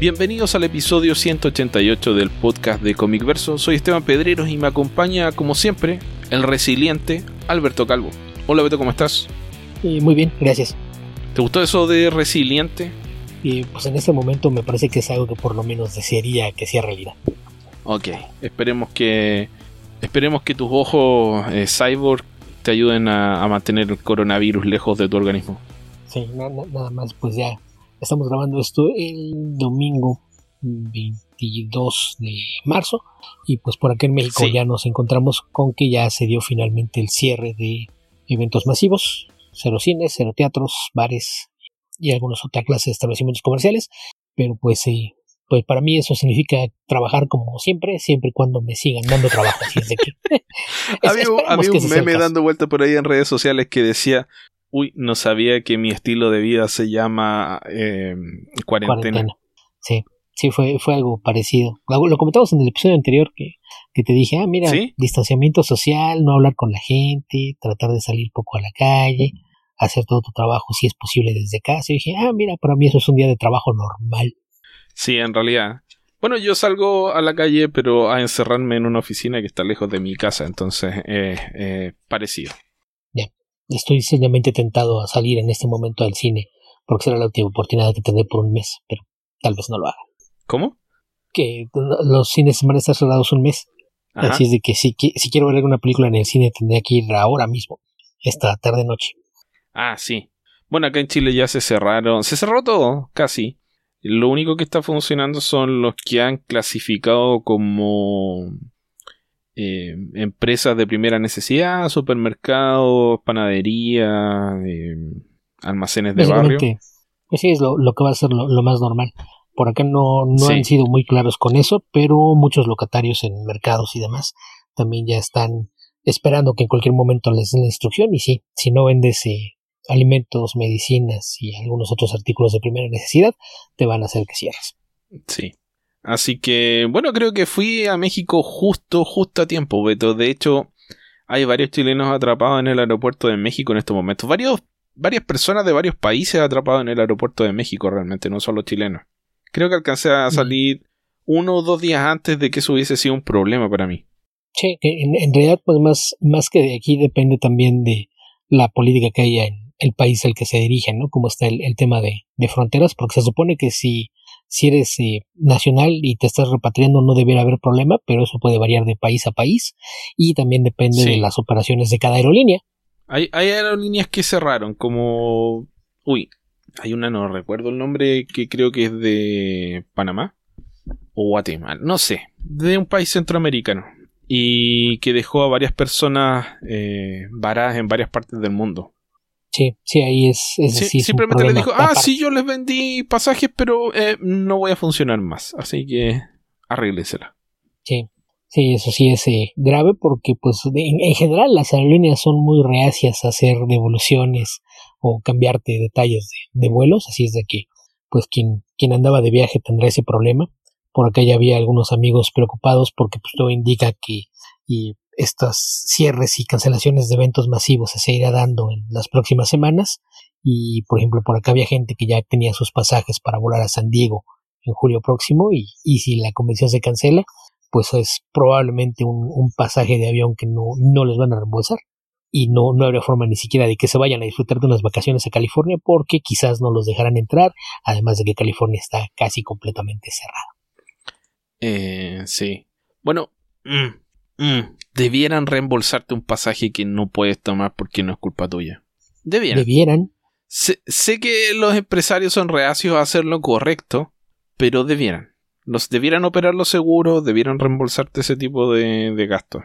Bienvenidos al episodio 188 del podcast de Comic Verso. Soy Esteban Pedreros y me acompaña, como siempre, el resiliente Alberto Calvo. Hola Beto, ¿cómo estás? muy bien, gracias. ¿Te gustó eso de resiliente? Y pues en este momento me parece que es algo que por lo menos desearía que sea realidad. Ok, esperemos que esperemos que tus ojos eh, cyborg te ayuden a, mantener el coronavirus lejos de tu organismo. Sí, nada más, pues ya Estamos grabando esto el domingo 22 de marzo y pues por aquí en México ya nos encontramos con que ya se dio finalmente el cierre de eventos masivos, cero cines, cero teatros, bares y algunas otras clases de establecimientos comerciales, pero pues sí, pues para mí eso significa trabajar como siempre, siempre y cuando me sigan dando trabajo. Así es de que, había, un meme dando vuelta por ahí en redes sociales que decía uy, no sabía que mi estilo de vida se llama eh, cuarentena. Sí, sí, fue, fue algo parecido. Lo, comentamos en el episodio anterior que, que te dije, ah, mira, distanciamiento social, no hablar con la gente, tratar de salir poco a la calle, hacer todo tu trabajo si es posible desde casa. Y dije, ah, mira, para mí eso es un día de trabajo normal. Sí, en realidad. Bueno, yo salgo a la calle, pero a encerrarme en una oficina que está lejos de mi casa, entonces eh, eh, parecido. Estoy seriamente tentado a salir en este momento al cine, porque será la última oportunidad que tendré por un mes, pero tal vez no lo haga. ¿Cómo? Que los cines van a estar cerrados un mes. Así es de que si, si quiero ver alguna película en el cine tendría que ir ahora mismo, esta tarde noche. Ah, sí. Bueno, acá en Chile ya se cerraron, se cerró todo, casi. Lo único que está funcionando son los que han clasificado como eh, empresas de primera necesidad, supermercados, panadería, eh, almacenes de barrio. Sí, es lo, que va a ser lo, más normal. Por acá no, no han sido muy claros con eso, pero muchos locatarios en mercados y demás también ya están esperando que en cualquier momento les den la instrucción. Y sí, si no vendes eh, alimentos, medicinas y algunos otros artículos de primera necesidad, te van a hacer que cierres. Sí. Así que, bueno, creo que fui a México justo, justo a tiempo, Beto. De hecho, hay varios chilenos atrapados en el aeropuerto de México en estos momentos. Varios, varias personas de varios países atrapados en el aeropuerto de México, realmente, no solo chilenos. Creo que alcancé a mm. salir uno o dos días antes de que eso hubiese sido un problema para mí. Sí, en, en realidad, pues más, más que de aquí depende también de la política que haya en el país al que se dirigen, ¿no? Como está el, el tema de, de fronteras, porque se supone que si si eres eh, nacional y te estás repatriando no debería haber problema, pero eso puede variar de país a país y también depende de las operaciones de cada aerolínea. Hay, hay aerolíneas que cerraron, como... Uy, hay una, no recuerdo el nombre, que creo que es de Panamá o Guatemala, no sé, de un país centroamericano y que dejó a varias personas eh, varadas en varias partes del mundo. Sí, sí, ahí es. simplemente le dijo, ah, sí, yo les vendí pasajes, pero eh, no voy a funcionar más. Así que arréglesela. Sí, sí, eso sí es eh, grave porque, pues, en, general las aerolíneas son muy reacias a hacer devoluciones o cambiarte detalles de, de, vuelos. Así es de que, pues, quien, quien andaba de viaje tendrá ese problema. Por acá ya había algunos amigos preocupados porque, pues, todo indica que y estos cierres y cancelaciones de eventos masivos se seguirá dando en las próximas semanas. Y, por ejemplo, por acá había gente que ya tenía sus pasajes para volar a San Diego en julio próximo y, y si la convención se cancela, pues es probablemente un, pasaje de avión que no, no les van a reembolsar y no, no habrá forma ni siquiera de que se vayan a disfrutar de unas vacaciones a California porque quizás no los dejarán entrar, además de que California está casi completamente cerrado. Eh, sí. Bueno, mm, Mm, debieran reembolsarte un pasaje que no puedes tomar porque no es culpa tuya. Debieran. Debieran. Sé, que los empresarios son reacios a hacer lo correcto, pero debieran. Los debieran operar los seguros, debieran reembolsarte ese tipo de, de gastos.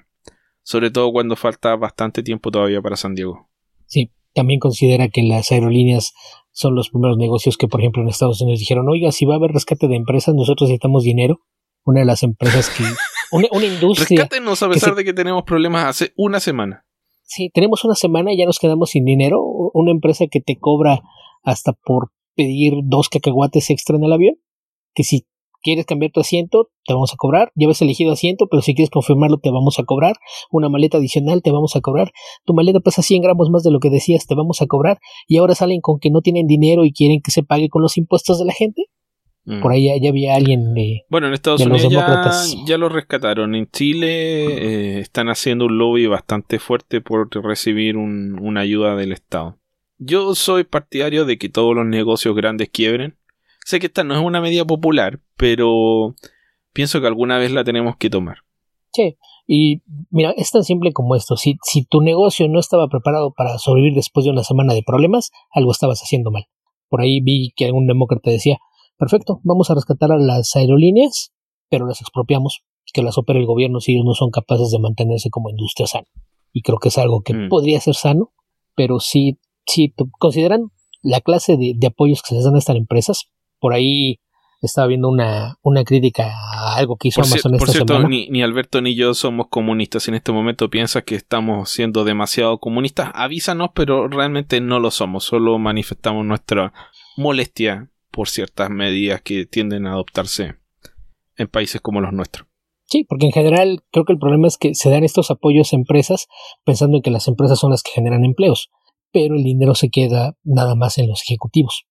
Sobre todo cuando falta bastante tiempo todavía para San Diego. Sí, también considera que las aerolíneas son los primeros negocios que, por ejemplo, en Estados Unidos dijeron, oiga, si va a haber rescate de empresas, nosotros necesitamos dinero. Una de las empresas que una, industria. Rescátenos a pesar de que tenemos problemas hace una semana. Sí, tenemos una semana y ya nos quedamos sin dinero. Una empresa que te cobra hasta por pedir dos cacahuates extra en el avión. Que si quieres cambiar tu asiento, te vamos a cobrar. Llevas elegido asiento, pero si quieres confirmarlo, te vamos a cobrar. Una maleta adicional, te vamos a cobrar. Tu maleta pesa 100 gramos más de lo que decías, te vamos a cobrar. Y ahora salen con que no tienen dinero y quieren que se pague con los impuestos de la gente. Mm. Por ahí ya, había alguien de. Bueno, en Estados Unidos ya, lo rescataron. En Chile eh, están haciendo un lobby bastante fuerte por recibir una ayuda del Estado. Yo soy partidario de que todos los negocios grandes quiebren. Sé que esta no es una medida popular, pero pienso que alguna vez la tenemos que tomar. Sí, y mira, es tan simple como esto. Si, si tu negocio no estaba preparado para sobrevivir después de una semana de problemas, algo estabas haciendo mal. Por ahí vi que algún demócrata decía, perfecto, vamos a rescatar a las aerolíneas, pero las expropiamos, que las opere el gobierno si ellos no son capaces de mantenerse como industria sana. Y creo que es algo que mm. podría ser sano, pero si, si consideran la clase de, de apoyos que se les dan a estas empresas, por ahí estaba viendo una, una crítica a algo que hizo Amazon esta por cierto, semana. Ni, ni, Alberto ni yo somos comunistas. En este momento piensas que estamos siendo demasiado comunistas. Avísanos, pero realmente no lo somos. Solo manifestamos nuestra molestia por ciertas medidas que tienden a adoptarse en países como los nuestros. Sí, porque en general creo que el problema es que se dan estos apoyos a empresas pensando en que las empresas son las que generan empleos, pero el dinero se queda nada más en los ejecutivos.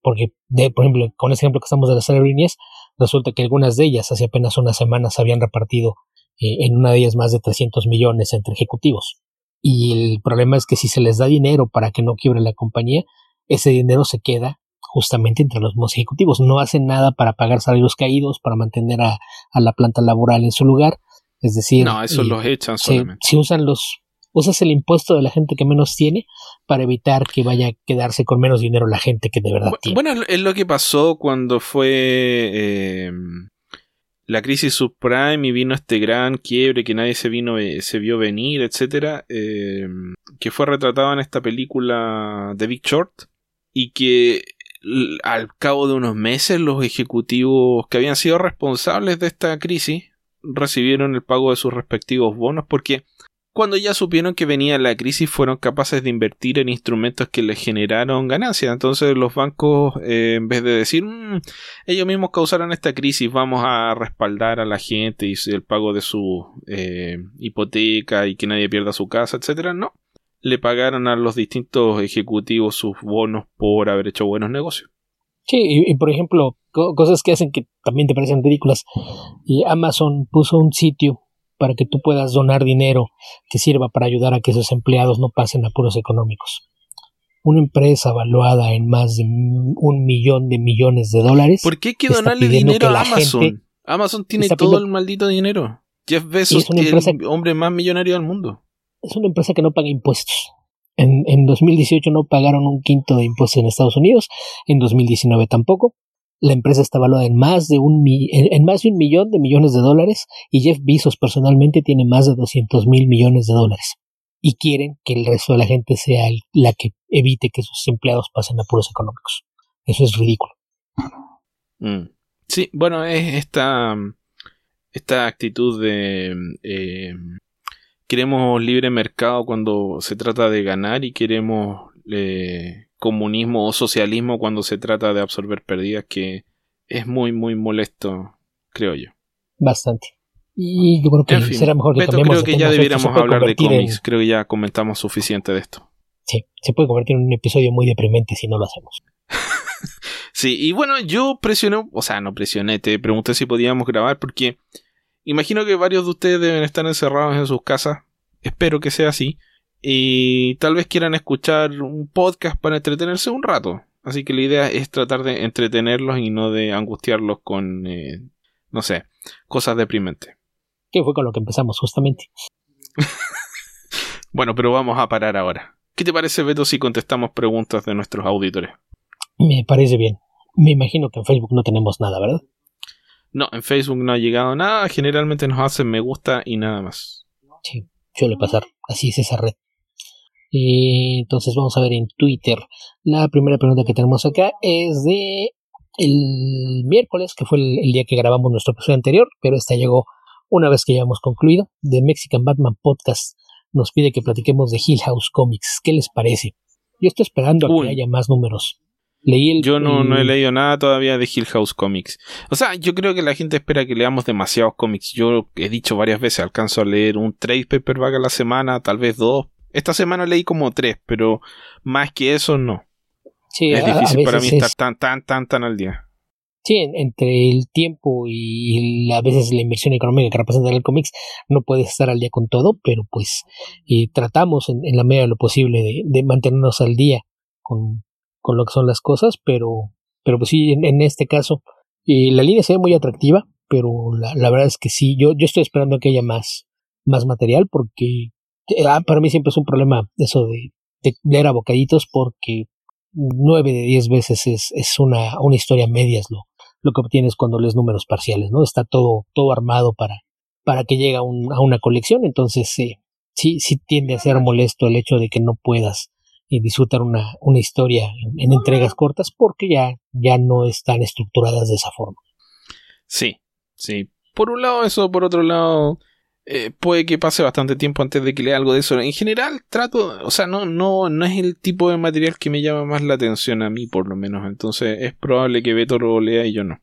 Porque, de, por ejemplo, con ese ejemplo que estamos de las aerolíneas, resulta que algunas de ellas hace apenas unas semanas habían repartido eh, en una de ellas más de 300 millones entre ejecutivos. Y el problema es que si se les da dinero para que no quiebre la compañía, ese dinero se queda justamente entre los ejecutivos. No hacen nada para pagar salarios caídos, para mantener a, la planta laboral en su lugar. Es decir, no, eso los echan solamente. Si usan los usas el impuesto de la gente que menos tiene para evitar que vaya a quedarse con menos dinero la gente que de verdad tiene. Bueno, es lo que pasó cuando fue eh, la crisis subprime y vino este gran quiebre que nadie se vino eh, se vio venir, etcétera, eh, que fue retratado en esta película The Big Short y que al cabo de unos meses los ejecutivos que habían sido responsables de esta crisis recibieron el pago de sus respectivos bonos porque cuando ya supieron que venía la crisis fueron capaces de invertir en instrumentos que les generaron ganancias. Entonces los bancos, eh, en vez de decir, mm, ellos mismos causaron esta crisis, vamos a respaldar a la gente y el pago de su eh, hipoteca y que nadie pierda su casa, etcétera, no. Le pagaron a los distintos ejecutivos sus bonos por haber hecho buenos negocios. Sí, y, por ejemplo, cosas que hacen que también te parecen ridículas. Y Amazon puso un sitio para que tú puedas donar dinero que sirva para ayudar a que esos empleados no pasen apuros económicos. Una empresa valuada en más de un millón de millones de dólares. ¿Por qué hay que donarle dinero a Amazon? Amazon tiene todo el maldito dinero. Jeff Bezos es el hombre más millonario del mundo. Es una empresa que no paga impuestos. En, en 2018 no pagaron un quinto de impuestos en Estados Unidos, en 2019 tampoco. La empresa está valuada en más de un, en más de un millón de millones de dólares y Jeff Bezos personalmente tiene más de 200 mil millones de dólares. Y quieren que el resto de la gente sea la que evite que sus empleados pasen apuros económicos. Eso es ridículo. Mm. Sí, bueno, es esta, esta actitud de eh, queremos libre mercado cuando se trata de ganar y queremos eh, comunismo o socialismo cuando se trata de absorber pérdidas que es muy muy molesto, creo yo. Bastante. Y yo creo que será mejor que creo que ya debiéramos hablar de cómics, creo que ya comentamos suficiente de esto. Sí, se puede convertir en un episodio muy deprimente si no lo hacemos. sí, y bueno, yo presioné, o sea, no presioné, te pregunté si podíamos grabar porque imagino que varios de ustedes deben estar encerrados en sus casas, espero que sea así y tal vez quieran escuchar un podcast para entretenerse un rato. Así que la idea es tratar de entretenerlos y no de angustiarlos con, eh, no sé, cosas deprimentes. Que fue con lo que empezamos justamente. bueno, pero vamos a parar ahora. ¿Qué te parece, Beto, si contestamos preguntas de nuestros auditores? Me parece bien. Me imagino que en Facebook no tenemos nada, ¿verdad? No, en Facebook no ha llegado nada. Generalmente nos hacen me gusta y nada más. Sí, suele pasar. Así es esa red. Eh, entonces vamos a ver en Twitter. La primera pregunta que tenemos acá es de el miércoles, que fue el, día que grabamos nuestro episodio anterior, pero esta llegó una vez que ya hemos concluido. De Mexican Batman Podcast nos pide que platiquemos de Hill House Comics. ¿Qué les parece? Yo estoy esperando a que haya más números. Leí el, yo no, no he leído nada todavía de Hill House Comics. O sea, yo creo que la gente espera que leamos demasiados cómics. Yo he dicho varias veces, alcanzo a leer un trade paperback a la semana, tal vez dos, esta semana leí como tres, pero más que eso no. es difícil para mí estar tan, tan, tan, tan al día. sí, entre el tiempo y, a veces la inversión económica que representa el cómics, no puedes estar al día con todo, pero pues eh, tratamos en, la medida de lo posible de, mantenernos al día con, con, lo que son las cosas, pero, pero pues sí, en, este caso, eh, la línea se ve muy atractiva, pero la, verdad es que sí, yo, yo estoy esperando que haya más, más material porque eh, ah, para mí siempre es un problema eso de, leer a bocaditos porque nueve de diez veces es, es una, una historia medias lo, lo que obtienes cuando lees números parciales, ¿no? Está todo, todo armado para, para que llegue a, a una colección, entonces sí, sí, sí tiende a ser molesto el hecho de que no puedas eh, disfrutar una, una historia en, entregas cortas porque ya, ya no están estructuradas de esa forma. Sí, sí. Por un lado eso, por otro lado, eh, puede que pase bastante tiempo antes de que lea algo de eso. En general, trato, o sea, no, no, no es el tipo de material que me llama más la atención a mí, por lo menos. Entonces, es probable que Beto lo lea y yo no.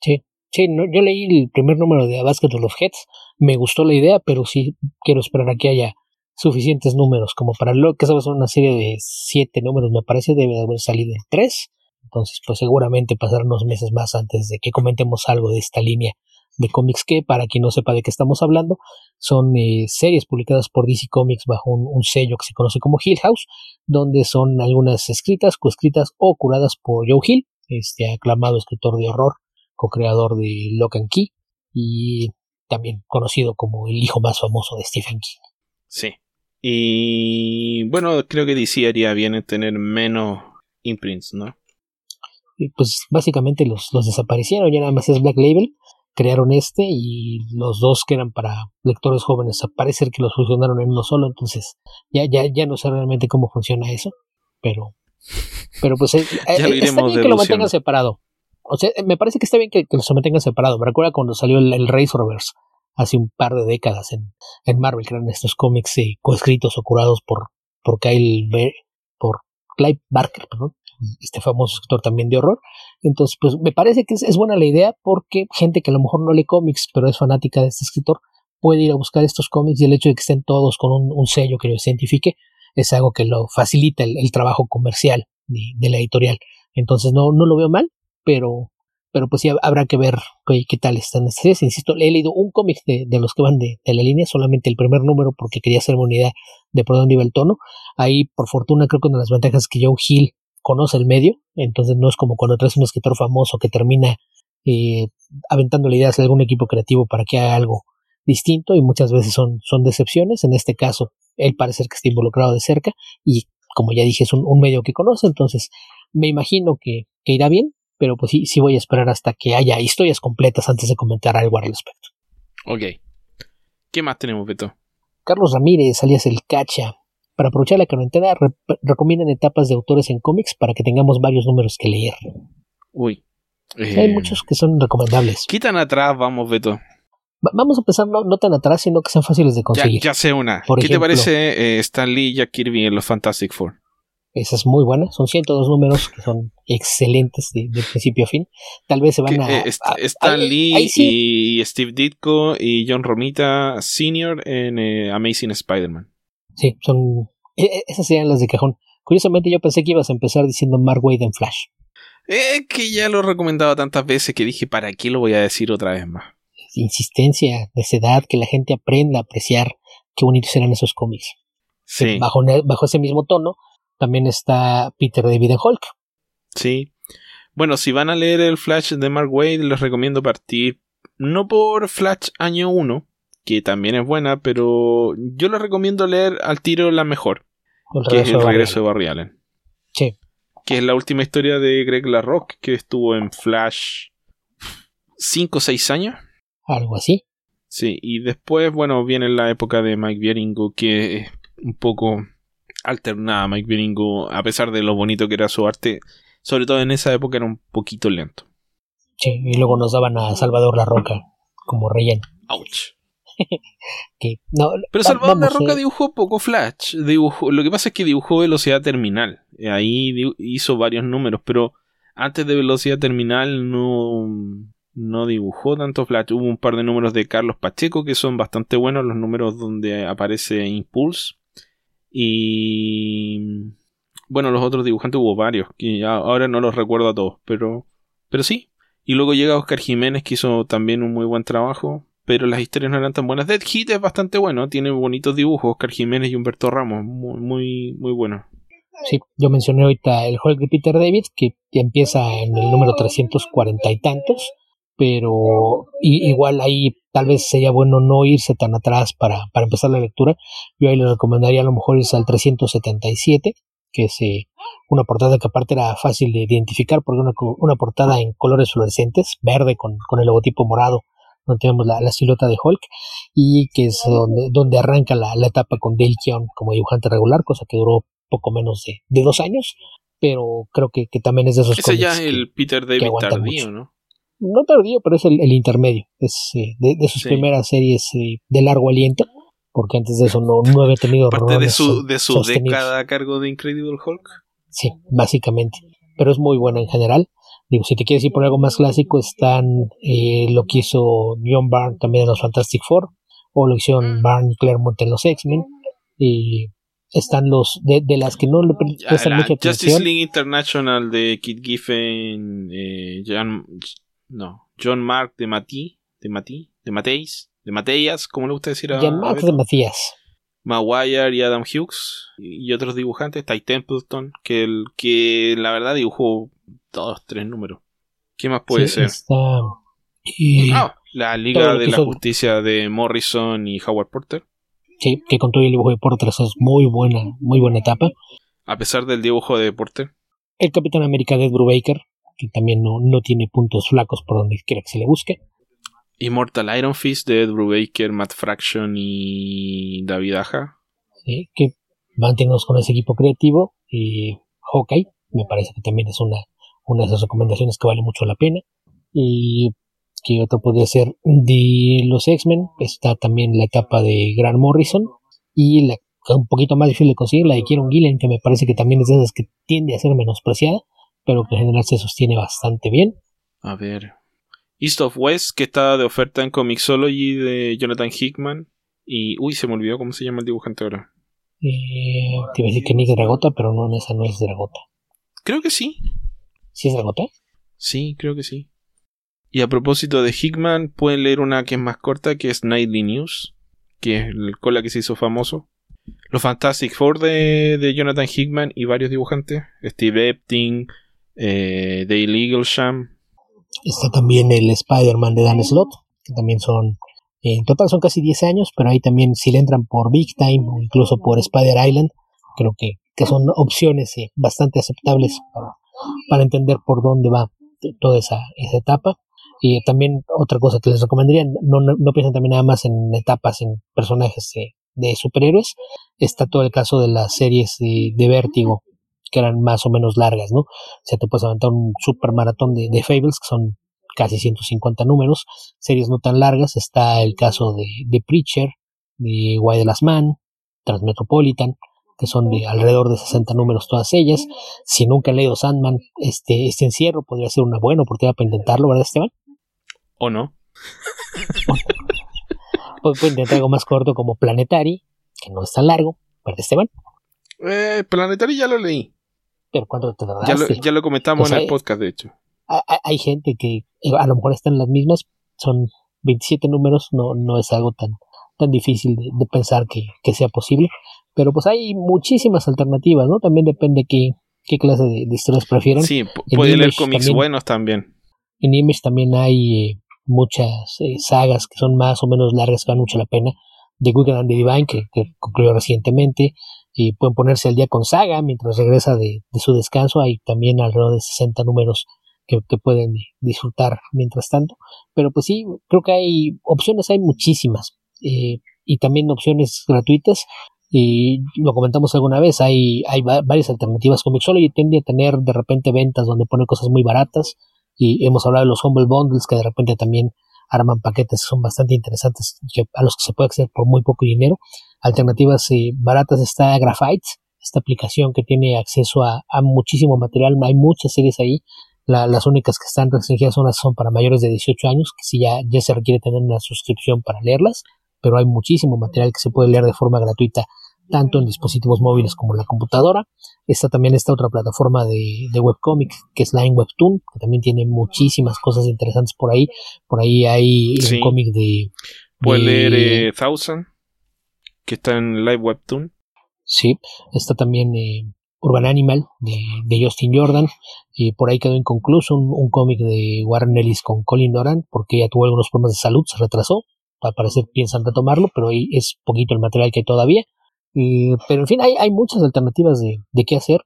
Sí, sí, no, yo leí el primer número de A Basket of Heads, me gustó la idea, pero sí quiero esperar a que haya suficientes números como para lo que sabes una serie de siete números, me parece, debe de haber salido en tres. Entonces, pues seguramente pasar unos meses más antes de que comentemos algo de esta línea de cómics que, para quien no sepa de qué estamos hablando, son eh, series publicadas por DC Comics bajo un, sello que se conoce como Hill House, donde son algunas escritas, coescritas o curadas por Joe Hill, este aclamado escritor de horror, co-creador de Lock and Key y también conocido como el hijo más famoso de Stephen King. Sí. Y bueno, creo que DC haría bien en tener menos imprints, ¿no? Y pues básicamente los, los desaparecieron, ya nada más es Black Label crearon este y los dos que eran para lectores jóvenes parece que los fusionaron en uno solo entonces ya ya ya no sé realmente cómo funciona eso pero pero pues eh, eh, está bien que lo mantengan separado. O sea me parece que está bien que, que los mantengan separado. Me recuerda cuando salió el, el Razorverse hace un par de décadas en, Marvel eran estos cómics eh, coescritos o curados por por Kyle por Clive Barker perdón este famoso escritor también de horror. Entonces, pues me parece que es, buena la idea porque gente que a lo mejor no lee cómics, pero es fanática de este escritor, puede ir a buscar estos cómics y el hecho de que estén todos con un, sello que los identifique es algo que lo facilita el, trabajo comercial de, la editorial. Entonces no, no lo veo mal, pero, pero pues sí habrá que ver qué, tal están estas series. Insisto, he leído un cómic de, los que van de, la línea, solamente el primer número porque quería hacerme una idea de por dónde iba el tono. Ahí, por fortuna, creo que una de las ventajas es que Joe Hill conoce el medio, entonces no es como cuando traes un escritor famoso que termina eh, aventando ideas de algún equipo creativo para que haga algo distinto y muchas veces son, son decepciones. En este caso, él parece que está involucrado de cerca y como ya dije es un, medio que conoce, entonces me imagino que, irá bien, pero pues sí, sí voy a esperar hasta que haya historias completas antes de comentar algo al respecto. Ok. ¿Qué más tenemos, Beto? Carlos Ramírez, alias El Cacha, para aprovechar la cuarentena, recomiendan etapas de autores en cómics para que tengamos varios números que leer. Uy. hay eh, muchos que son recomendables. Quitan atrás, vamos, Beto. vamos a empezar no, tan atrás, sino que sean fáciles de conseguir. Ya, sé una. ¿Qué te parece eh, Stan Lee y Jack Kirby en los Fantastic Four? Esa es muy buena. Son 102 números que son excelentes de, principio a fin. Tal vez se van a, eh, Stan Lee y Steve Ditko y John Romita Sr. en Amazing Spider-Man. Sí, son. E, e, esas serían las de cajón. Curiosamente, yo pensé que ibas a empezar diciendo Mark Wade en Flash. Eh, que ya lo he recomendado tantas veces que dije, ¿para qué lo voy a decir otra vez más? Insistencia, edad, que la gente aprenda a apreciar qué bonitos eran esos cómics. Sí. Bajo, bajo ese mismo tono, también está Peter David en Hulk. Sí. Bueno, si van a leer el Flash de Mark Wade, les recomiendo partir no por Flash año 1, que también es buena, pero yo les recomiendo leer al tiro la mejor, que es El regreso de Barry Allen. Sí. Que es la última historia de Greg LaRock, que estuvo en Flash 5 o 6 años. Algo así. Sí, y después, bueno, viene la época de Mike Bieringo, que es un poco alternada. Mike Bieringo, a pesar de lo bonito que era su arte, sobre todo en esa época era un poquito lento. Sí, y luego nos daban a Salvador La Roca como relleno. Ouch. no, Pero Salvador La Roca dibujó poco Flash. Dibujó, lo que pasa es que dibujó velocidad terminal. Ahí hizo varios números, pero antes de velocidad terminal no, no dibujó tanto Flash. Hubo un par de números de Carlos Pacheco que son bastante buenos, los números donde aparece Impulse. Y bueno, los otros dibujantes hubo varios, que ahora no los recuerdo a todos, pero, pero sí. Y luego llega Oscar Jiménez, que hizo también un muy buen trabajo, pero las historias no eran tan buenas. Dead Hit es bastante bueno, tiene bonitos dibujos, Oscar Jiménez y Humberto Ramos, muy, muy, muy bueno. Sí, yo mencioné ahorita el Hulk de Peter David, que empieza en el número 340 y tantos, pero igual ahí tal vez sería bueno no irse tan atrás para, para empezar la lectura. Yo ahí le recomendaría a lo mejor irse al 377, que es eh, una portada que aparte era fácil de identificar porque una, una portada en colores fluorescentes, verde con, con el logotipo morado, donde tenemos la, la, silueta de Hulk, y que es donde, donde arranca la, la etapa con Dale Keown como dibujante regular, cosa que duró poco menos de, de dos años, pero creo que, que también es de esos Ese ya es el Peter David tardío, ¿no? No tardío, pero es el, el intermedio. Es eh, de, de, sus primeras series eh, de largo aliento, porque antes de eso no, no había tenido Parte de su, de su década a cargo de Incredible Hulk. Sí, básicamente. Pero es muy buena en general. Digo, si te quieres ir por algo más clásico, están eh, lo que hizo John Byrne también en los Fantastic Four, o lo que hicieron mm. Byrne y Claremont en los X-Men, y están los de, de las que no le prestan mucha atención. Justice League International de Kit Giffen, eh, no, John Mark de Mati, de Mati, de Mateis, de Mateas, como le gusta decir a John Mark de Matías. Maguire y Adam Hughes y otros dibujantes, Ty Templeton, que el que la verdad dibujó dos, tres números. ¿Qué más puede ser? Ah, la Liga de la Justicia de Morrison y Howard Porter. Sí, que con todo el dibujo de Porter es muy buena, muy buena etapa. A pesar del dibujo de Porter. El Capitán América de Ed Brubaker, que también no, no tiene puntos flacos por donde quiera que se le busque. Immortal Iron Fist de Ed Brubaker, Matt Fraction y David Aja. Sí, que mantenemos con ese equipo creativo. Y Hawkeye, me parece que también es una, una de esas recomendaciones que vale mucho la pena. Y que otro podría ser de los X-Men. Está también la etapa de Grant Morrison. Y la un poquito más difícil de conseguir, la de Kieron Gillen, que me parece que también es de esas que tiende a ser menospreciada, pero que en general se sostiene bastante bien. A ver. East of West, que está de oferta en Comixology de Jonathan Hickman. Y. Uy, se me olvidó cómo se llama el dibujante ahora. Eh, te iba a decir que Nick Dragota, pero no, esa no es Dragota. Creo que sí. ¿Sí es Dragota? Sí, creo que sí. Y a propósito de Hickman, pueden leer una que es más corta, que es Nightly News, que es con la que se hizo famoso. Los Fantastic Four de, Jonathan Hickman y varios dibujantes. Steve Epting, eh, Dale Eaglesham. Está también el Spider-Man de Dan Slott, que también son, en total son casi 10 años, pero ahí también si le entran por Big Time o incluso por Spider Island, creo que, que son opciones eh, bastante aceptables para, para entender por dónde va toda esa, esa etapa. Y también otra cosa que les recomendaría, no, no, piensen también nada más en etapas, en personajes de, superhéroes. Está todo el caso de las series de, de, Vértigo, que eran más o menos largas, ¿no? O sea, te puedes aventar un super maratón de, de Fables, que son casi 150 números, series no tan largas. Está el caso de, de Preacher, de Why the Last Man, Transmetropolitan, que son de alrededor de 60 números todas ellas. Si nunca han leído Sandman, este, este encierro podría ser una buena oportunidad para intentarlo, ¿verdad, Esteban? ¿O no? Puede intentar algo más corto como Planetary, que no es tan largo, ¿verdad, Esteban? Eh, Planetary ya lo leí. Ya lo, ya lo comentamos en el podcast, de hecho. Hay, gente que eh, a lo mejor están las mismas, son 27 números, no, no es algo tan, tan difícil de, pensar que, que, sea posible. Pero pues hay muchísimas alternativas, ¿no? También depende qué, qué clase de, historias prefieran. Sí, puede leer cómics buenos también. En Image también hay eh, muchas eh, sagas que son más o menos largas que valen mucho la pena. The Wicked and the Divine, que, concluyó recientemente, y pueden ponerse al día con Saga mientras regresa de, su descanso. Hay también alrededor de 60 números que, pueden disfrutar mientras tanto. Pero pues sí, creo que hay opciones, hay muchísimas. Eh, y también opciones gratuitas. Y lo comentamos alguna vez, hay, hay varias alternativas. y tiende a tener de repente ventas donde pone cosas muy baratas y hemos hablado de los Humble Bundles que de repente también arman paquetes que son bastante interesantes a los que se puede acceder por muy poco dinero. Alternativas eh, baratas está Graphite, esta aplicación que tiene acceso a, muchísimo material, hay muchas series ahí. las únicas que están restringidas son las son para mayores de 18 años, que sí ya, ya se requiere tener una suscripción para leerlas, pero hay muchísimo material que se puede leer de forma gratuita tanto en dispositivos móviles como en la computadora. Está también esta otra plataforma de, de webcomic que es Line Webtoon, que también tiene muchísimas cosas interesantes por ahí. Por ahí hay un cómic de... Puede leer eh, Thousand, que está en Live Webtoon. Sí, está también eh, Urban Animal de, Justin Jordan. Y por ahí quedó inconcluso un, cómic de Warren Ellis con Colin Doran porque ya tuvo algunos problemas de salud, se retrasó. Al parecer piensan retomarlo, pero ahí es poquito el material que hay todavía. Pero en fin, hay, hay muchas alternativas de, de, qué hacer.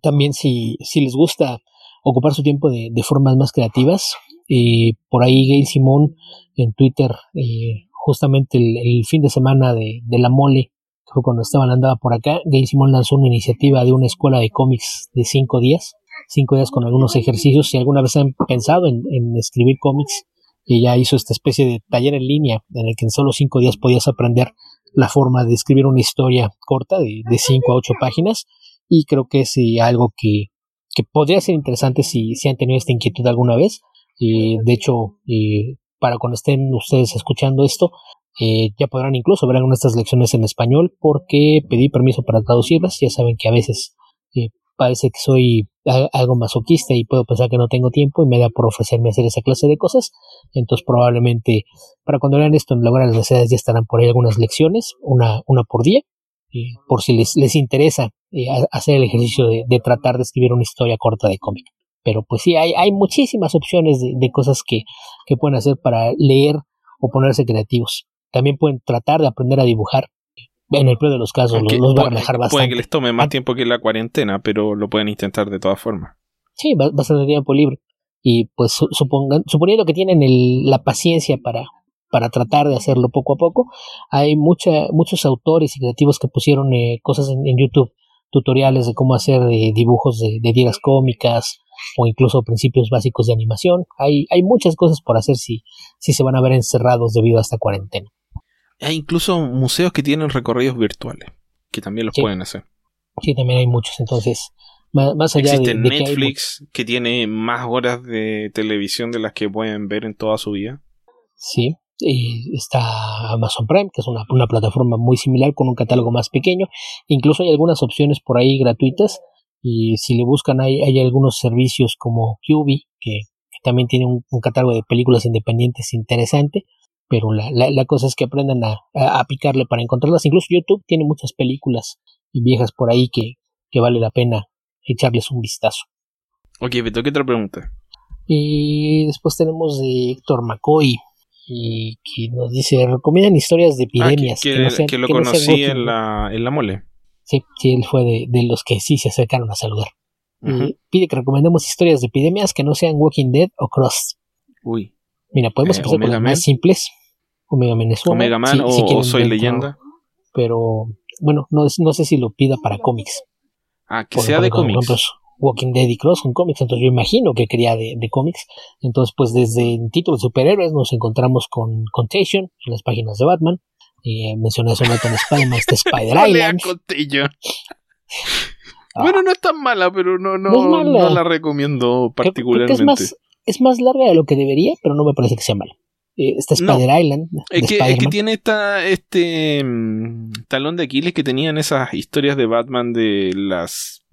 También si, si les gusta ocupar su tiempo de, formas más creativas, y por ahí Gail Simón en Twitter, eh, justamente el, fin de semana de, de la mole, fue cuando Esteban andaba por acá, Gail Simón lanzó una iniciativa de una escuela de cómics de cinco días, cinco días con algunos ejercicios. Si alguna vez han pensado en, escribir cómics, ella hizo esta especie de taller en línea en el que en solo cinco días podías aprender la forma de escribir una historia corta de, de cinco a ocho páginas y creo que es eh, algo que, que, podría ser interesante si, si han tenido esta inquietud alguna vez. y de hecho, eh, para cuando estén ustedes escuchando esto, eh, ya podrán incluso ver algunas de estas lecciones en español porque pedí permiso para traducirlas. Ya saben que a veces eh, parece que soy algo masoquista y puedo pensar que no tengo tiempo y me da por ofrecerme hacer esa clase de cosas. Entonces probablemente para cuando vean esto en la hora de las ya estarán por ahí algunas lecciones, una, una por día. por si les, les interesa eh, hacer el ejercicio de, tratar de escribir una historia corta de cómic. Pero pues sí, hay, hay muchísimas opciones de, de cosas que, que pueden hacer para leer o ponerse creativos también pueden tratar de aprender a dibujar. En el peor de los casos, los, van a dejar bastante. Puede que les tome más tiempo que la cuarentena, pero lo pueden intentar de todas formas. Sí, bastante tiempo libre. Y pues supongan, suponiendo que tienen la paciencia para, para tratar de hacerlo poco a poco, hay mucha, muchos autores y creativos que pusieron eh, cosas en, YouTube, tutoriales de cómo hacer eh, dibujos de, de tiras cómicas o incluso principios básicos de animación. Hay, hay muchas cosas por hacer si, si se van a ver encerrados debido a esta cuarentena. Hay incluso museos que tienen recorridos virtuales, que también los pueden hacer. Sí, también hay muchos. Entonces, más, allá Existe de, Netflix, que, tiene más horas de televisión de las que pueden ver en toda su vida. Sí, y está Amazon Prime, que es una, una, plataforma muy similar con un catálogo más pequeño. Incluso hay algunas opciones por ahí gratuitas. Y si le buscan, hay, hay algunos servicios como QB, que, también tiene un, catálogo de películas independientes interesante pero la, la, cosa es que aprendan a, a, picarle para encontrarlas. Incluso YouTube tiene muchas películas viejas por ahí que, que vale la pena echarles un vistazo. Ok, Beto, ¿qué otra pregunta? Y después tenemos de Héctor McCoy, y que nos dice, recomiendan historias de ah, epidemias. que, lo conocí en, la, en la mole. Sí, sí, él fue de, de los que sí se acercaron a saludar. y pide que recomendemos historias de epidemias que no sean Walking Dead o Cross. Uy. Mira, podemos eh, empezar con las más simples. Omega Man es Omega Man o, Soy Leyenda. Pero bueno, no, no, sé si lo pida para cómics. Ah, que sea de cómics. Walking Dead y Cross son cómics, entonces yo imagino que quería de, de cómics. Entonces, pues desde el título de superhéroes nos encontramos con Contagion en las páginas de Batman. Eh, mencioné eso en Spider-Man, este Spider Island. bueno, no es tan mala, pero no, no, no, la recomiendo particularmente es más larga de lo que debería, pero no me parece que sea mala. Eh, esta Spider Island. Es que, tiene esta, este mm, talón de Aquiles que tenían esas historias de Batman de las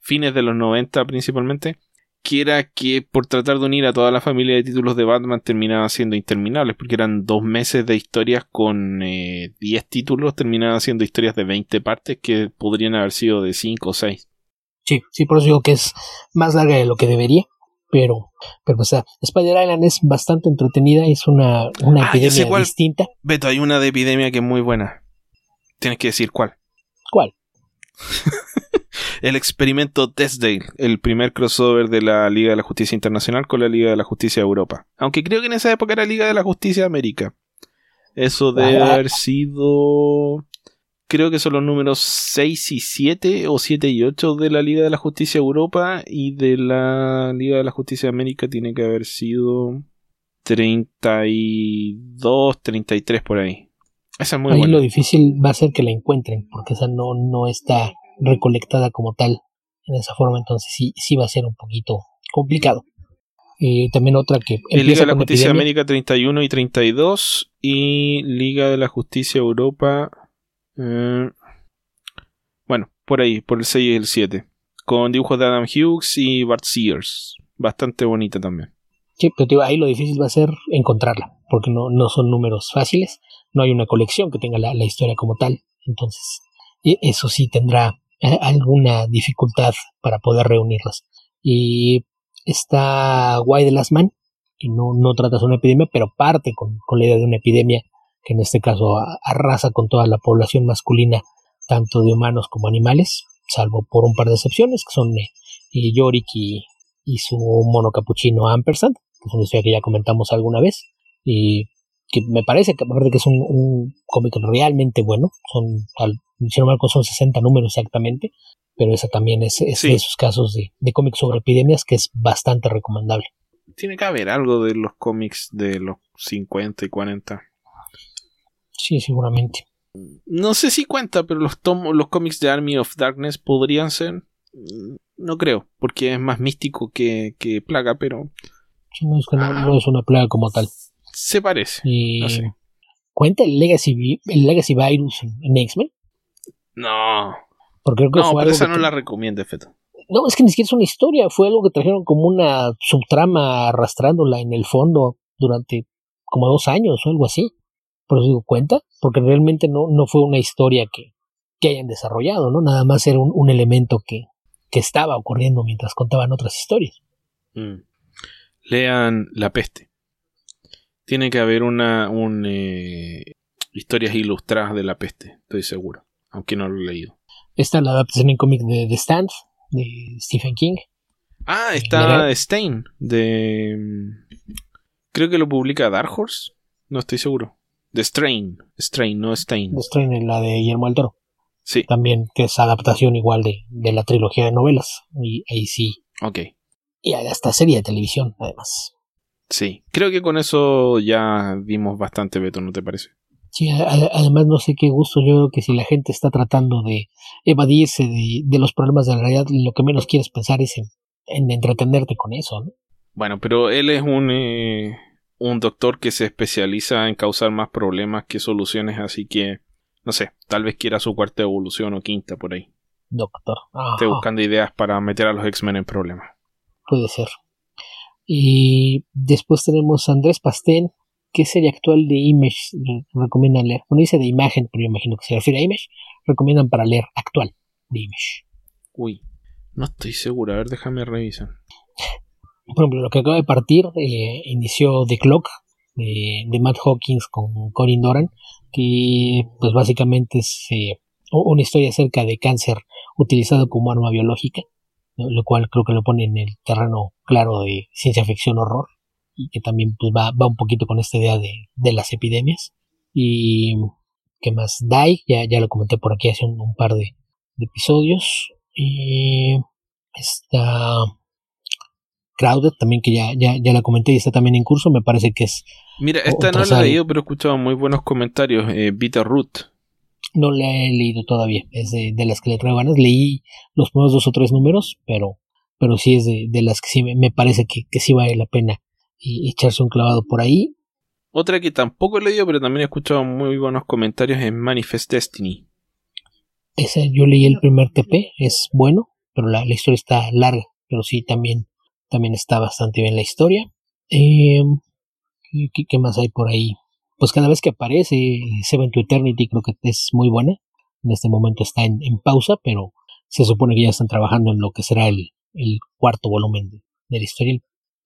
fines de los 90 principalmente, que era que por tratar de unir a toda la familia de títulos de Batman terminaban siendo interminables, porque eran dos meses de historias con 10 eh, títulos, terminaban siendo historias de 20 partes que podrían haber sido de 5 o 6. Sí, sí, por eso digo que es más larga de lo que debería pero, pero o sea, Spider Island es bastante entretenida, es una, una ah, epidemia distinta. Beto, hay una de epidemia que es muy buena. Tienes que decir cuál. ¿Cuál? el experimento Deathsdale, el primer crossover de la Liga de la Justicia Internacional con la Liga de la Justicia de Europa. Aunque creo que en esa época era Liga de la Justicia de América. Eso debe ah. haber sido creo que son los números 6 y 7 o 7 y 8 de la Liga de la Justicia Europa y de la Liga de la Justicia de América tiene que haber sido 32, 33 por ahí. Esa es muy ahí lo difícil va a ser que la encuentren porque esa no, no está recolectada como tal en esa forma, entonces sí, sí va a ser un poquito complicado. Y también otra que... Liga de la Justicia de América 31 y 32 y Liga de la Justicia Europa por ahí, por el 6 y el 7. Con dibujos de Adam Hughes y Bart Sears. Bastante bonita también. Sí, pero ahí lo difícil va a ser encontrarla, porque no, no son números fáciles, no hay una colección que tenga la, historia como tal, entonces eso sí tendrá eh, alguna dificultad para poder reunirlas. Y está Why the Last Man, que no, no trata de una epidemia, pero parte con, la idea de una epidemia que en este caso arrasa con toda la población masculina, tanto de humanos como animales, salvo por un par de excepciones, que son eh, Yorick y, y su mono capuchino Ampersand, que es una historia que ya comentamos alguna vez, y que me parece que que es un, cómic realmente bueno, son, si no me son 60 números exactamente, pero esa también es, de esos casos de, de cómics sobre epidemias que es bastante recomendable. Tiene que haber algo de los cómics de los 50 y 40. Sí, seguramente. No sé si cuenta, pero los, los cómics de Army of Darkness podrían ser. No creo, porque es más místico que, plaga, pero. no, es que no, es una plaga como tal. Se parece. ¿Cuenta el Legacy, el Legacy Virus en, X-Men? No. Porque creo no, pero esa no la recomiendo, Feto. No, es que ni siquiera es una historia, fue algo que trajeron como una subtrama arrastrándola en el fondo durante como dos años o algo así. Por eso digo, cuenta, porque realmente no, no fue una historia que, que hayan desarrollado, ¿no? Nada más era un elemento que, que estaba ocurriendo mientras contaban otras historias. Mm. Lean La Peste. Tiene que haber una eh, historias ilustradas de La Peste, estoy seguro, aunque no lo he leído. Está la adaptación en cómic de The Stand, de Stephen King. Ah, está Stain, de... Creo que lo publica Dark Horse, no estoy seguro. The Strain, Strain, no Stain. The Strain es la de Guillermo del Toro. Sí. También, que es adaptación igual de, de la trilogía de novelas. Y ahí sí. Ok. Y hasta serie de televisión, además. Sí. Creo que con eso ya vimos bastante, Beto, ¿no te parece? Sí, además no sé qué gusto. Yo creo que si la gente está tratando de evadirse de, de los problemas de la realidad, lo que menos quieres pensar es en, en entretenerte con eso, ¿no? Bueno, pero él es un, eh, un doctor que se especializa en causar más problemas que soluciones, así que no sé, tal vez quiera su cuarta evolución o quinta por ahí. Doctor. Estoy buscando ideas para meter a los X-Men en problemas. Puede ser. Y después tenemos a Andrés Pastén. ¿Qué serie actual de Image recomiendan leer? Bueno, dice de imagen, pero yo imagino que se refiere a Image. Recomiendan para leer actual de Image. Uy, no estoy seguro. A ver, déjame revisar. Por ejemplo, lo que acaba de partir eh, inició The Clock de, de Matt Hawkins con Corin Doran que pues básicamente es eh, una historia acerca de cáncer utilizado como arma biológica, lo cual creo que lo pone en el terreno claro de ciencia ficción horror y que también pues, va, va un poquito con esta idea de, de las epidemias. Y que más Die, ya, ya lo comenté por aquí hace un, par de, episodios. Y está Crowded también que ya, ya, ya la comenté y está también en curso me parece que es Mira, esta no la he leído, pero he escuchado muy buenos comentarios. Eh, Root. No la he leído todavía. Es de, las que le traigo ganas. Leí los primeros dos o tres números, pero, pero sí es de, las que sí me, parece que, que, sí vale la pena y, echarse un clavado por ahí. Otra que tampoco he leído, pero también he escuchado muy buenos comentarios es Manifest Destiny. Ese yo leí el primer TP, es bueno, pero la, la historia está larga. Pero sí, también, también está bastante bien la historia. Eh, ¿Qué, más hay por ahí? Pues cada vez que aparece Seven to Eternity creo que es muy buena. En este momento está en, pausa, pero se supone que ya están trabajando en lo que será el, cuarto volumen de, la historia,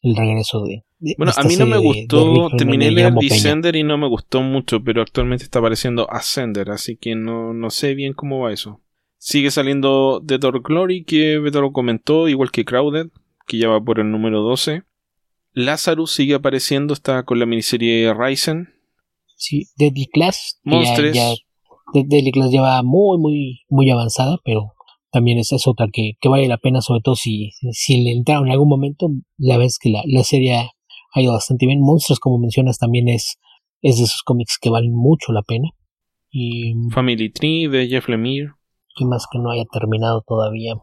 el, regreso de... bueno, a mí no me gustó, terminé leer Descender y no me gustó mucho, pero actualmente está apareciendo Ascender, así que no, no sé bien cómo va eso. Sigue saliendo The Dark Glory, que Beto lo comentó, igual que Crowded, que ya va por el número 12. Lazarus sigue apareciendo, está con la miniserie Ryzen. Sí, Deadly Class. Monsters. Ya, Deadly Class ya va muy, muy, muy avanzada, pero también es, es otra que, vale la pena, sobre todo si, si le entraron en algún momento, la vez que la, serie ha ido bastante bien. Monsters, como mencionas, también es, es de esos cómics que valen mucho la pena. Y, Family Tree de Jeff Lemire. ¿Qué más que no haya terminado todavía?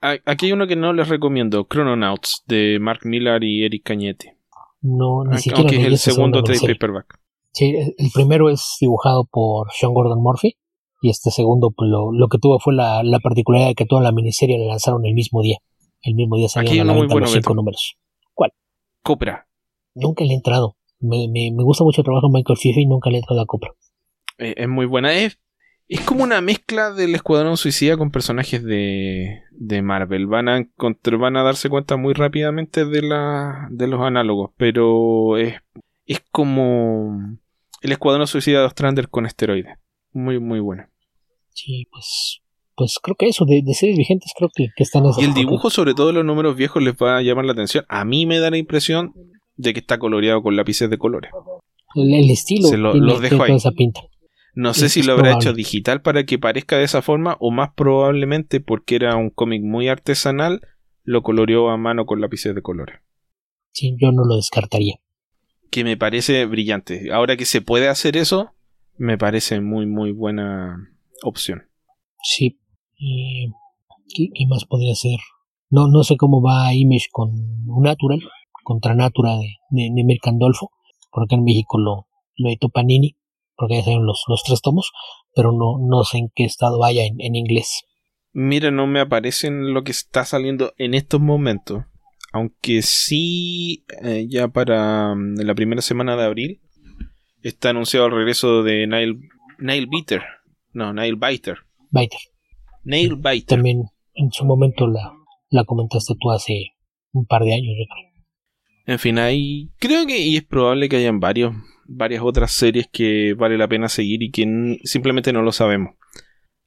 Aquí hay uno que no les recomiendo, Chrononauts, de Mark Millar y Eric Cañete. No, ni siquiera. Aunque es el segundo trade paperback. Sí, el primero es dibujado por Sean Gordon Murphy Y este segundo, pues lo, lo que tuvo fue la, la, particularidad de que toda la miniserie la lanzaron el mismo día. El mismo día salieron a la venta los cinco números. ¿Cuál? Copra. Nunca le he entrado. Me, me, me gusta mucho el trabajo de Michael Fife y nunca le he entrado a Copra. Eh, es muy buena. Es, es como una mezcla del Escuadrón Suicida con personajes de, de Marvel. Van a, van a darse cuenta muy rápidamente de, la, de los análogos, pero es, es como el Escuadrón Suicida de Ostrander con esteroides. Muy, muy buena. Sí, pues pues creo que eso, de, de series vigentes, creo que, que están Y el dibujo, sobre todo los números viejos, les va a llamar la atención. A mí me da la impresión de que está coloreado con lápices de colores. El, estilo Se lo, los dejo ahí. Esa pinta. No sé si lo habrá hecho digital para que parezca de esa forma, o más probablemente porque era un cómic muy artesanal, lo coloreó a mano con lápices de colores. Sí, yo no lo descartaría. Que me parece brillante. Ahora que se puede hacer eso, me parece muy, muy buena opción. Sí, eh, ¿qué, más podría ser? No, no sé cómo va Image con Natural, contra Natura de, de, Mercandolfo, porque en México lo, lo editó Panini, porque ya salieron los, los tres tomos, pero no, no sé en qué estado vaya en, en inglés. Mira, no me aparece en lo que está saliendo en estos momentos. Aunque sí, eh, ya para mm, la primera semana de abril está anunciado el regreso de Nile, Nile Biter. No, Nile Biter. Biter. Nail Biter. También en su momento la, la comentaste tú hace un par de años, yo creo. En fin, hay. Creo que y es probable que hayan varios, varias otras series que vale la pena seguir y que simplemente no lo sabemos.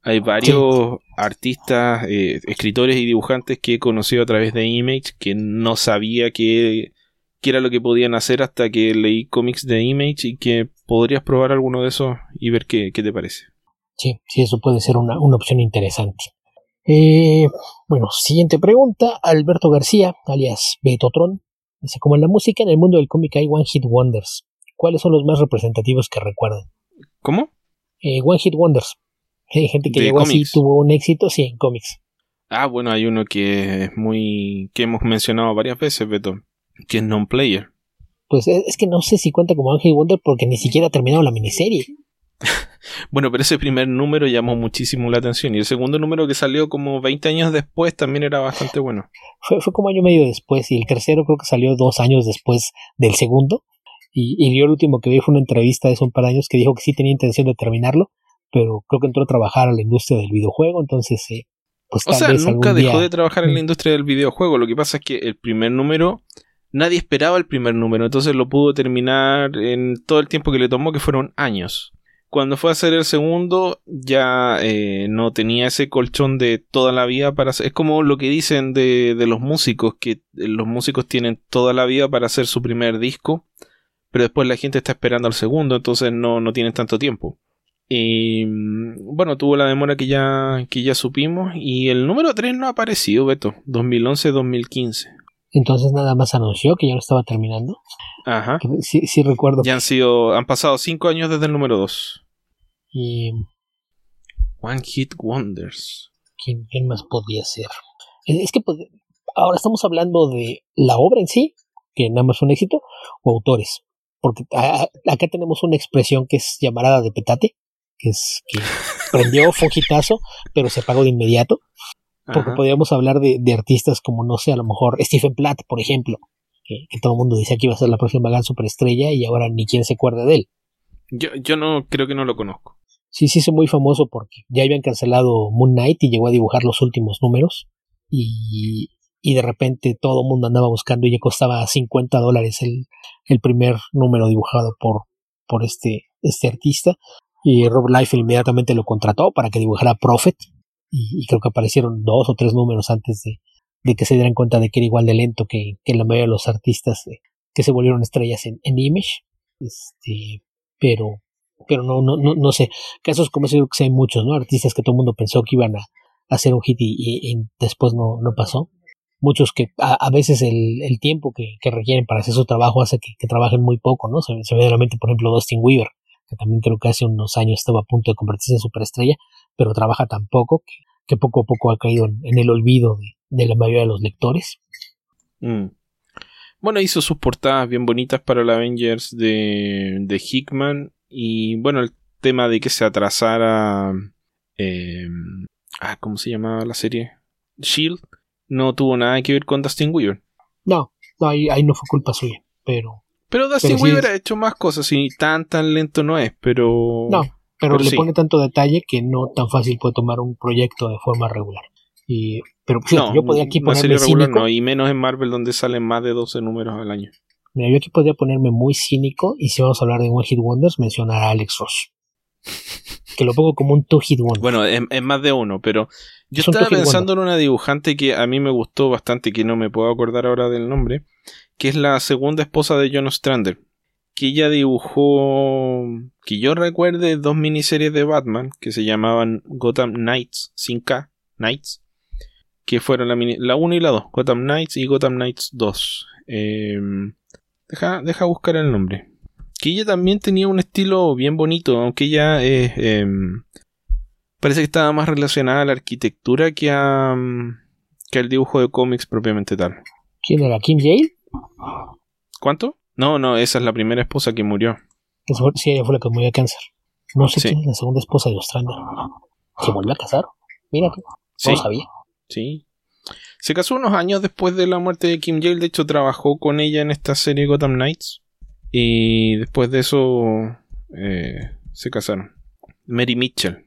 Hay varios artistas, eh, escritores y dibujantes que he conocido a través de Image que no sabía que, era lo que podían hacer hasta que leí cómics de Image y que podrías probar alguno de esos y ver qué, qué te parece. Sí, sí, eso puede ser una, una opción interesante. Eh, bueno, siguiente pregunta. Alberto García, alias Betotron, dice, como en la música, en el mundo del cómic hay One Hit Wonders. ¿Cuáles son los más representativos que recuerdan? ¿Cómo? Eh, one Hit Wonders. Hay gente que llegó así tuvo un éxito, sí, en cómics. Ah, bueno, hay uno que es muy... que hemos mencionado varias veces, Beto, que es non-player. Pues es, que no sé si cuenta como One Hit Wonder porque ni siquiera ha terminado la miniserie. bueno, pero ese primer número llamó muchísimo la atención. Y el segundo número que salió como 20 años después también era bastante bueno. Fue, fue como año y medio después. Y el tercero creo que salió dos años después del segundo. Y, y yo el último que vi fue una entrevista de hace un par de años que dijo que sí tenía intención de terminarlo. Pero creo que entró a trabajar a la industria del videojuego. Entonces, eh, pues O sea, nunca dejó de trabajar en la industria del videojuego. Lo que pasa es que el primer número nadie esperaba el primer número, entonces lo pudo terminar en todo el tiempo que le tomó, que fueron años. Cuando fue a hacer el segundo, ya eh, no tenía ese colchón de toda la vida para hacer. Es como lo que dicen de, de los músicos, que los músicos tienen toda la vida para hacer su primer disco, pero después la gente está esperando al segundo, entonces no, no tienen tanto tiempo. Y bueno, tuvo la demora que ya, que ya supimos. Y el número 3 no ha aparecido, Beto. 2011-2015. Entonces nada más anunció que ya lo estaba terminando. Ajá. Sí, sí recuerdo. Ya han sido, han pasado cinco años desde el número 2. Y... One Hit Wonders. ¿Quién, quién más podría ser? Es que pues, ahora estamos hablando de la obra en sí, que nada más fue un éxito, o autores. Porque acá tenemos una expresión que es llamarada de petate, que es que prendió fojitazo, pero se apagó de inmediato. Porque podríamos hablar de, de, artistas como, no sé, a lo mejor Stephen Platt, por ejemplo, que, todo el mundo decía que iba a ser la próxima gran superestrella y ahora ni quien se acuerda de él. Yo, yo no creo que no lo conozco. Sí, sí, es muy famoso porque ya habían cancelado Moon Knight y llegó a dibujar los últimos números y, y de repente todo el mundo andaba buscando y ya costaba 50 dólares el, el primer número dibujado por, por este, este artista y Rob Liefeld inmediatamente lo contrató para que dibujara Prophet y, y, creo que aparecieron dos o tres números antes de, de que se dieran cuenta de que era igual de lento que, que la mayoría de los artistas que se volvieron estrellas en, en Image. Este, pero, pero no, no, no, no sé. Casos como ese que hay muchos, ¿no? Artistas que todo el mundo pensó que iban a, hacer un hit y, y, después no, no pasó. Muchos que a, a veces el, el tiempo que, que, requieren para hacer su trabajo hace que, trabajen muy poco, ¿no? Se, se, ve de la mente, por ejemplo, Dustin Weaver, que también creo que hace unos años estaba a punto de convertirse en superestrella, pero trabaja tan poco que, poco a poco ha caído en, el olvido de, la mayoría de los lectores. Mm. Bueno, hizo sus portadas bien bonitas para la Avengers de, de Hickman. Y bueno, el tema de que se atrasara eh, ah, ¿cómo se llamaba la serie? Shield no tuvo nada que ver con Dustin Weaver. No, no ahí, no fue culpa suya, pero... Pero Dustin Weaver ha hecho más cosas y tan tan lento no es, pero... No, pero, le pone tanto detalle que no tan fácil puede tomar un proyecto de forma regular. Y, pero fíjate, yo podría aquí ponerme cínico. No, y menos en Marvel donde salen más de 12 números al año. Mira, yo aquí podría ponerme muy cínico y si vamos a hablar de One Hit Wonders, mencionar a Alex Ross. que lo pongo como un two hit wonder. Bueno, es, más de uno, pero yo estaba pensando en una dibujante que a mí me gustó bastante, que no me puedo acordar ahora del nombre, que es la segunda esposa de John Strander que ella dibujó, que yo recuerde, dos miniseries de Batman que se llamaban Gotham Knights, sin K, Knights, que fueron la, la 1 y la 2, Gotham Knights y Gotham Knights 2. Em, deja, deja buscar el nombre. Que ella también tenía un estilo bien bonito, aunque ella em, parece que estaba más relacionada a la arquitectura que, a, que al dibujo de cómics propiamente tal. ¿Quién era? ¿Kim Jale? ¿Cuánto? No, no, esa es la primera esposa que murió. Sí, ella fue la que murió de cáncer. No sé quién es la segunda esposa de Ostrander. ¿Se volvió a casar? Mira, no sabía. Sí. Se casó unos años después de la muerte de Kim Jale. De hecho, trabajó con ella en esta serie Gotham Knights. Y después de eso eh, se casaron. Mary Mitchell.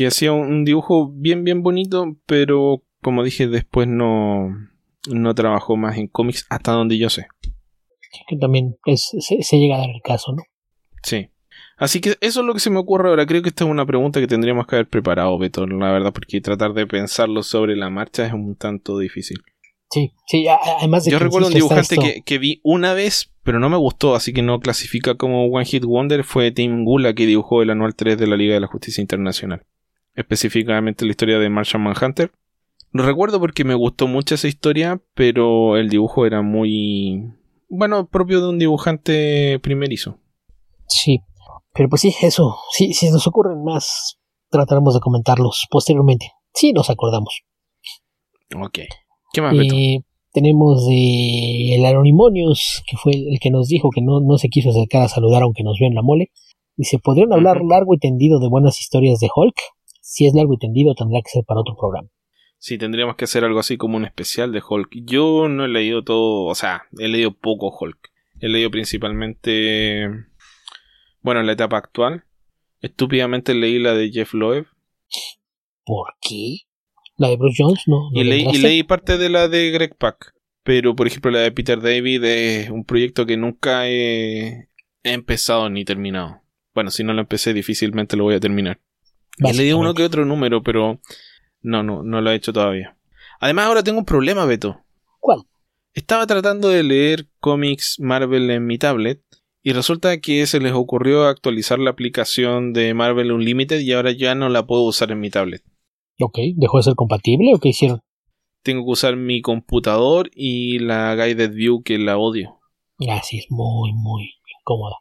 Que hacía un dibujo bien, bien bonito. Pero como dije, después no, no trabajó más en cómics hasta donde yo sé que también es, se, llega a dar el caso, ¿no? Sí. Así que eso es lo que se me ocurre ahora. Creo que esta es una pregunta que tendríamos que haber preparado, Beto, la verdad, porque tratar de pensarlo sobre la marcha es un tanto difícil. Sí, sí, además de Yo recuerdo un dibujante que, que, vi una vez, pero no me gustó, así que no clasifica como One Hit Wonder, fue Tim Gula que dibujó el anual 3 de la Liga de la Justicia Internacional. Específicamente la historia de Martian Manhunter. Lo recuerdo porque me gustó mucho esa historia, pero el dibujo era muy bueno, propio de un dibujante primerizo. Sí, pero pues sí, eso, sí, si nos ocurren más, trataremos de comentarlos posteriormente. Sí, nos acordamos. Ok. ¿Qué más? Eh, tenemos de el Anonymonius, que fue el que nos dijo que no, no se quiso acercar a saludar aunque nos vio en la mole. Dice, ¿podrían hablar largo y tendido de buenas historias de Hulk? Si es largo y tendido, tendrá que ser para otro programa. Sí, tendríamos que hacer algo así como un especial de Hulk. Yo no he leído todo, o sea, he leído poco Hulk. He leído principalmente, bueno, en la etapa actual. Estúpidamente leí la de Jeff Loeb. ¿Por qué? ¿La de Bruce Jones? No. y, leí, y, leí, parte de la de Greg Pak. Pero, por ejemplo, la de Peter David es un proyecto que nunca he, empezado ni terminado. Bueno, si no lo empecé, difícilmente lo voy a terminar. He leído uno que otro número, pero no, no, no lo he hecho todavía. Además, ahora tengo un problema, Beto. ¿Cuál? Estaba tratando de leer cómics Marvel en mi tablet y resulta que se les ocurrió actualizar la aplicación de Marvel Unlimited y ahora ya no la puedo usar en mi tablet. Ok, ¿dejó de ser compatible o qué hicieron? Tengo que usar mi computador y la Guided View que la odio. Ah, sí, es muy, muy incómoda.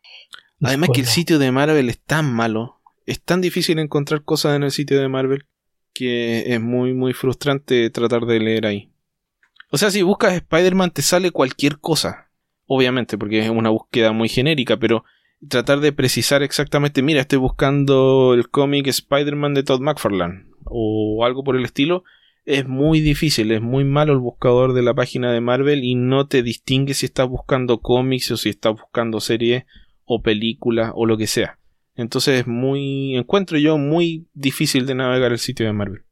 Además que el sitio de Marvel es tan malo. Es tan difícil encontrar cosas en el sitio de Marvel que es muy, muy frustrante tratar de leer ahí. O sea, si buscas Spider-Man te sale cualquier cosa, obviamente, porque es una búsqueda muy genérica, pero tratar de precisar exactamente, mira, estoy buscando el cómic Spider-Man de Todd McFarlane o algo por el estilo, es muy difícil, es muy malo el buscador de la página de Marvel y no te distingue si estás buscando cómics o si estás buscando series o películas o lo que sea. Entonces es muy, encuentro yo muy difícil de navegar el sitio de Marvel.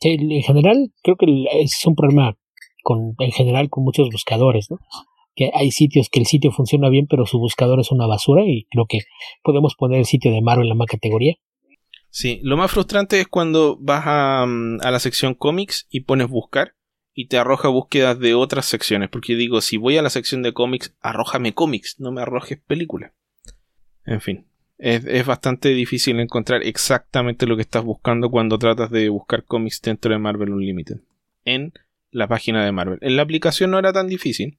Sí, en general, creo que es un problema con, en general con muchos buscadores, ¿no? Que hay sitios que el sitio funciona bien, pero su buscador es una basura y creo que podemos poner el sitio de Marvel en la más categoría. Sí, lo más frustrante es cuando vas a, mm, a la sección cómics y pones buscar y te arroja búsquedas de otras secciones, porque digo, si voy a la sección de cómics, arrójame cómics, no me arrojes películas. En fin, es, bastante difícil encontrar exactamente lo que estás buscando cuando tratas de buscar cómics dentro de Marvel Unlimited. En la página de Marvel. En la aplicación no era tan difícil.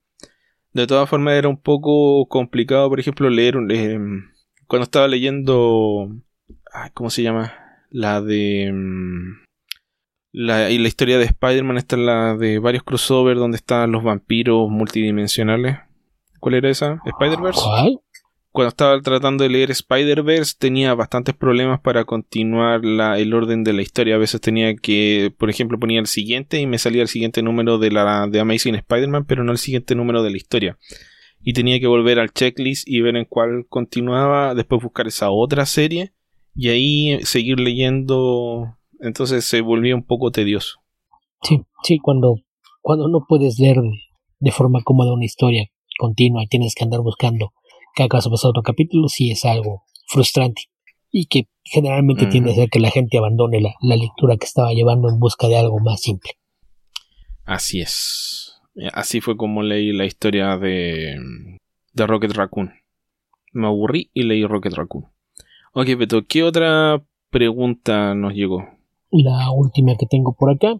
De todas formas era un poco complicado, por ejemplo, leer eh, cuando estaba leyendo... ¿Cómo se llama? La de... Mm, la, y la historia de Spider-Man está la de varios crossovers donde están los vampiros multidimensionales. ¿Cuál era esa? ¿Spider-Verse? Cuando estaba tratando de leer Spider-Verse tenía bastantes problemas para continuar el orden de la historia. A veces tenía que, por ejemplo, ponía el siguiente y me salía el siguiente número de la de Amazing Spider-Man, pero no el siguiente número de la historia. Y tenía que volver al checklist y ver en cuál continuaba, después buscar esa otra serie y ahí seguir leyendo. Entonces se volvía un poco tedioso. Sí, sí, cuando, cuando no puedes leer de, de forma cómoda una historia continua y tienes que andar buscando cada caso pasa otro capítulo, sí es algo frustrante y que generalmente tiende a hacer que la gente abandone la, lectura que estaba llevando en busca de algo más simple. Así es. Así fue como leí la historia de, de Rocket Raccoon. Me aburrí y leí Rocket Raccoon. Ok, Beto, ¿qué otra pregunta nos llegó? La última que tengo por acá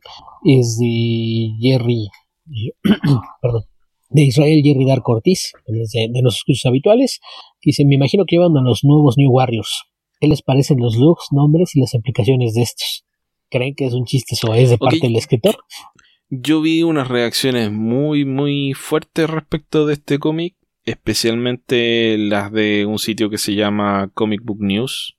es de Jerry. perdón de Israel Jerry Dark Ortiz, de, de los escuchos habituales. Dice, me imagino que llevan a los nuevos New Warriors. ¿Qué les parecen los looks, nombres y las implicaciones de estos? ¿Creen que es un chiste o es de parte del escritor? Yo vi unas reacciones muy, muy fuertes respecto de este cómic, especialmente las de un sitio que se llama Comic Book News.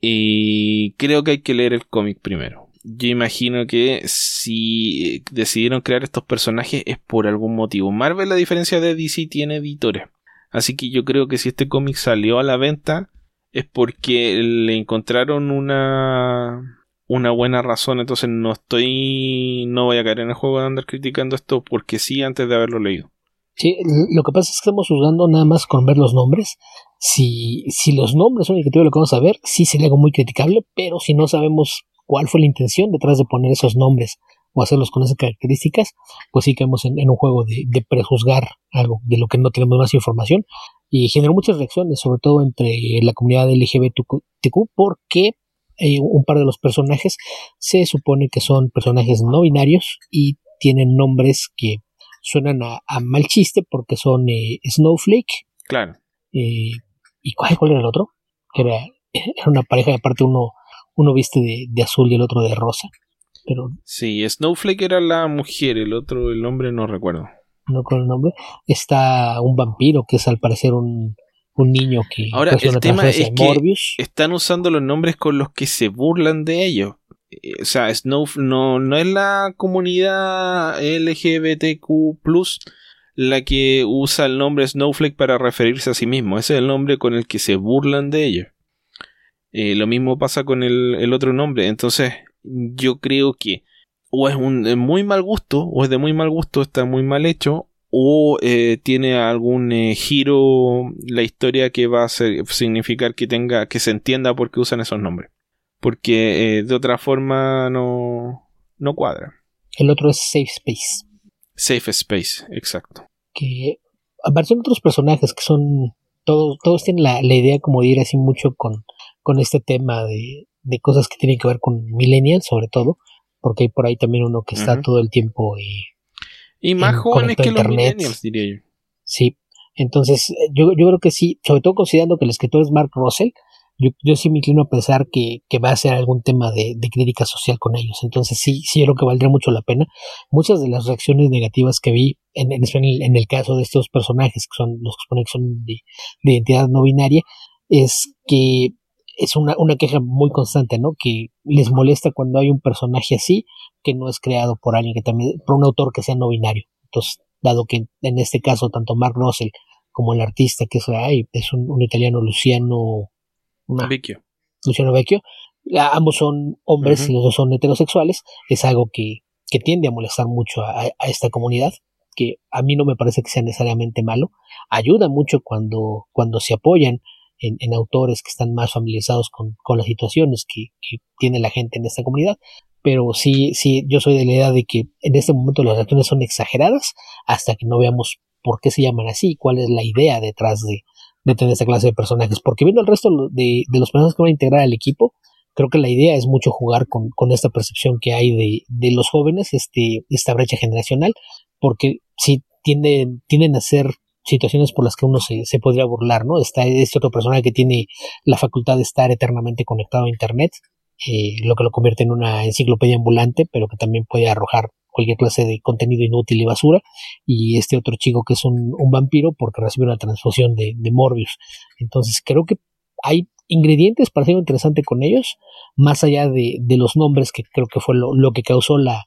Y creo que hay que leer el cómic primero yo imagino que si decidieron crear estos personajes es por algún motivo. Marvel, a diferencia de DC, tiene editores. Así que yo creo que si este cómic salió a la venta es porque le encontraron una una buena razón. Entonces no estoy no voy a caer en el juego de andar criticando esto porque sí antes de haberlo leído. Sí, lo que pasa es que estamos juzgando nada más con ver los nombres. Si, si los nombres son indicativos de lo que vamos a ver, sí sería algo muy criticable, pero si no sabemos cuál fue la intención detrás de poner esos nombres o hacerlos con esas características, pues sí caemos en, un juego de, prejuzgar algo de lo que no tenemos más información y generó muchas reacciones, sobre todo entre la comunidad LGBTQ, porque eh, un par de los personajes se supone que son personajes no binarios y tienen nombres que suenan a, mal chiste porque son eh, Snowflake. Claro. Eh, ¿Y cuál, cuál, era el otro? Que era, era una pareja, aparte uno uno viste de, azul y el otro de rosa. Pero sí, Snowflake era la mujer, el otro, el hombre no recuerdo. No con el nombre. Está un vampiro que es al parecer un, un niño que ahora el tema es que están usando los nombres con los que se burlan de ellos eh, o sea Snow no, no es la comunidad LGBTQ la que usa el nombre Snowflake para referirse a sí mismo ese es el nombre con el que se burlan de ellos eh, lo mismo pasa con el, otro nombre. Entonces, yo creo que o es un muy mal gusto, o es de muy mal gusto, está muy mal hecho, o eh, tiene algún eh, giro la historia que va a significar que tenga, que se entienda por qué usan esos nombres. Porque de otra forma no, no cuadra. El otro es Safe Space. Safe Space, exacto. Que aparecen otros personajes que son. Todos, todos tienen la, la idea como de ir así mucho con con este tema de, de cosas que tienen que ver con millennials, sobre todo, porque hay por ahí también uno que está todo el tiempo y, y más jóvenes que los millennials, diría yo. Sí, entonces yo, yo creo que sí, sobre todo considerando que el escritor es Mark Russell, yo, yo sí me inclino a pensar que, que va a ser algún tema de, de, crítica social con ellos. Entonces sí, sí, yo creo que valdría mucho la pena. Muchas de las reacciones negativas que vi en, en, en el caso de estos personajes, que son los que son de, de identidad no binaria, es que es una, una queja muy constante, ¿no? Que les molesta cuando hay un personaje así que no es creado por alguien que también, por un autor que sea no binario. Entonces, dado que en este caso tanto Mark Russell como el artista que es, es un, italiano Luciano Vecchio. Luciano Vecchio, ambos son hombres y los dos son heterosexuales, es algo que, que tiende a molestar mucho a, a, esta comunidad, que a mí no me parece que sea necesariamente malo, ayuda mucho cuando, cuando se apoyan en, autores que están más familiarizados con, las situaciones que, tiene la gente en esta comunidad. Pero sí, sí, yo soy de la idea de que en este momento las reacciones son exageradas hasta que no veamos por qué se llaman así, cuál es la idea detrás de, tener esta clase de personajes. Porque viendo el resto de, los personajes que van a integrar al equipo, creo que la idea es mucho jugar con, esta percepción que hay de, de, los jóvenes, este, esta brecha generacional, porque si tienden, tienden a ser situaciones por las que uno se, se podría burlar, ¿no? Está este otro personaje que tiene la facultad de estar eternamente conectado a Internet eh, lo que lo convierte en una enciclopedia ambulante, pero que también puede arrojar cualquier clase de contenido inútil y basura, y este otro chico que es un, vampiro porque recibe una transfusión de, Morbius. Entonces creo que hay ingredientes para hacer interesante con ellos, más allá de, los nombres que creo que fue lo, que causó la,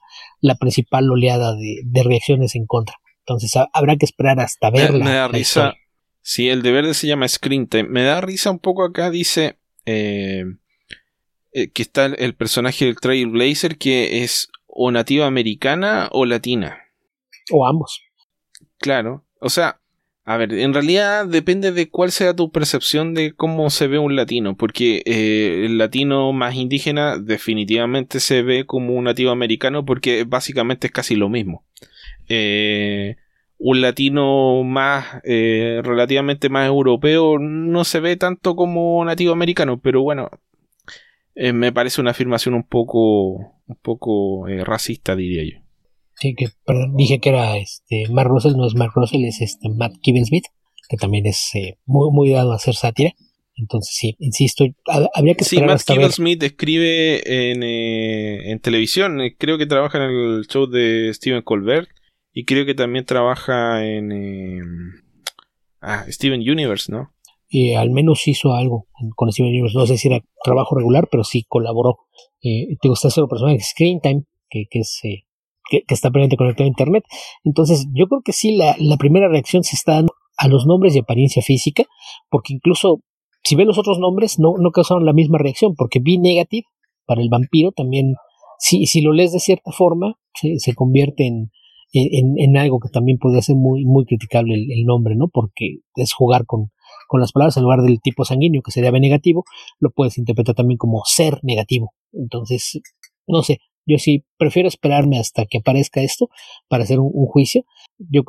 principal oleada de, reacciones en contra. Entonces habrá que esperar hasta verla. Me, da risa. Si el de verde se llama Screen Time. Me da risa un poco acá, dice eh, eh, que está el personaje del Trailblazer que es o nativa americana o latina. O ambos. Claro. O sea, a ver, en realidad depende de cuál sea tu percepción de cómo se ve un latino, porque eh, el latino más indígena definitivamente se ve como un nativo americano porque básicamente es casi lo mismo. Eh, un latino más eh, relativamente más europeo no se ve tanto como nativo americano, pero bueno, me parece una afirmación un poco un poco racista diría yo. Sí, que dije que era este Mark Russell, no es Mark Russell, es este Matt Smith, que también es eh, muy, muy dado a hacer sátira. Entonces, sí, insisto, habría que esperar sí, Matt Smith escribe en, eh, en televisión, eh, creo que trabaja en el show de Steven Colbert y creo que también trabaja en ah, Steven Universe, ¿no? Y al menos hizo algo con Steven Universe, no sé si era trabajo regular, pero sí colaboró. te gusta hacer personaje Screen Time, que, que es que, está permanente conectado a Internet. Entonces, yo creo que sí, la, primera reacción se está dando a los nombres y apariencia física, porque incluso si ven los otros nombres, no, no causaron la misma reacción, porque B negative para el vampiro también, si, si lo lees de cierta forma, se, convierte en, en, algo que también puede ser muy, muy criticable el, nombre, ¿no? Porque es jugar con, con las palabras en lugar del tipo sanguíneo, que sería B negativo, lo puedes interpretar también como ser negativo. Entonces, no sé, yo sí prefiero esperarme hasta que aparezca esto para hacer un, juicio. Yo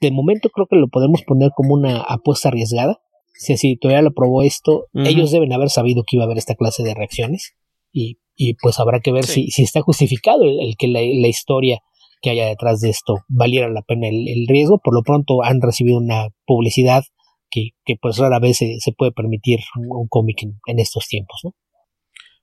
de momento creo que lo podemos poner como una apuesta arriesgada. Si así todavía lo probó esto, ellos deben haber sabido que iba a haber esta clase de reacciones. Y, y pues habrá que ver si, si, está justificado el, que la, historia que haya detrás de esto valiera la pena el, riesgo. Por lo pronto han recibido una publicidad que, que pues rara vez se, puede permitir un, cómic en, en, estos tiempos, ¿no?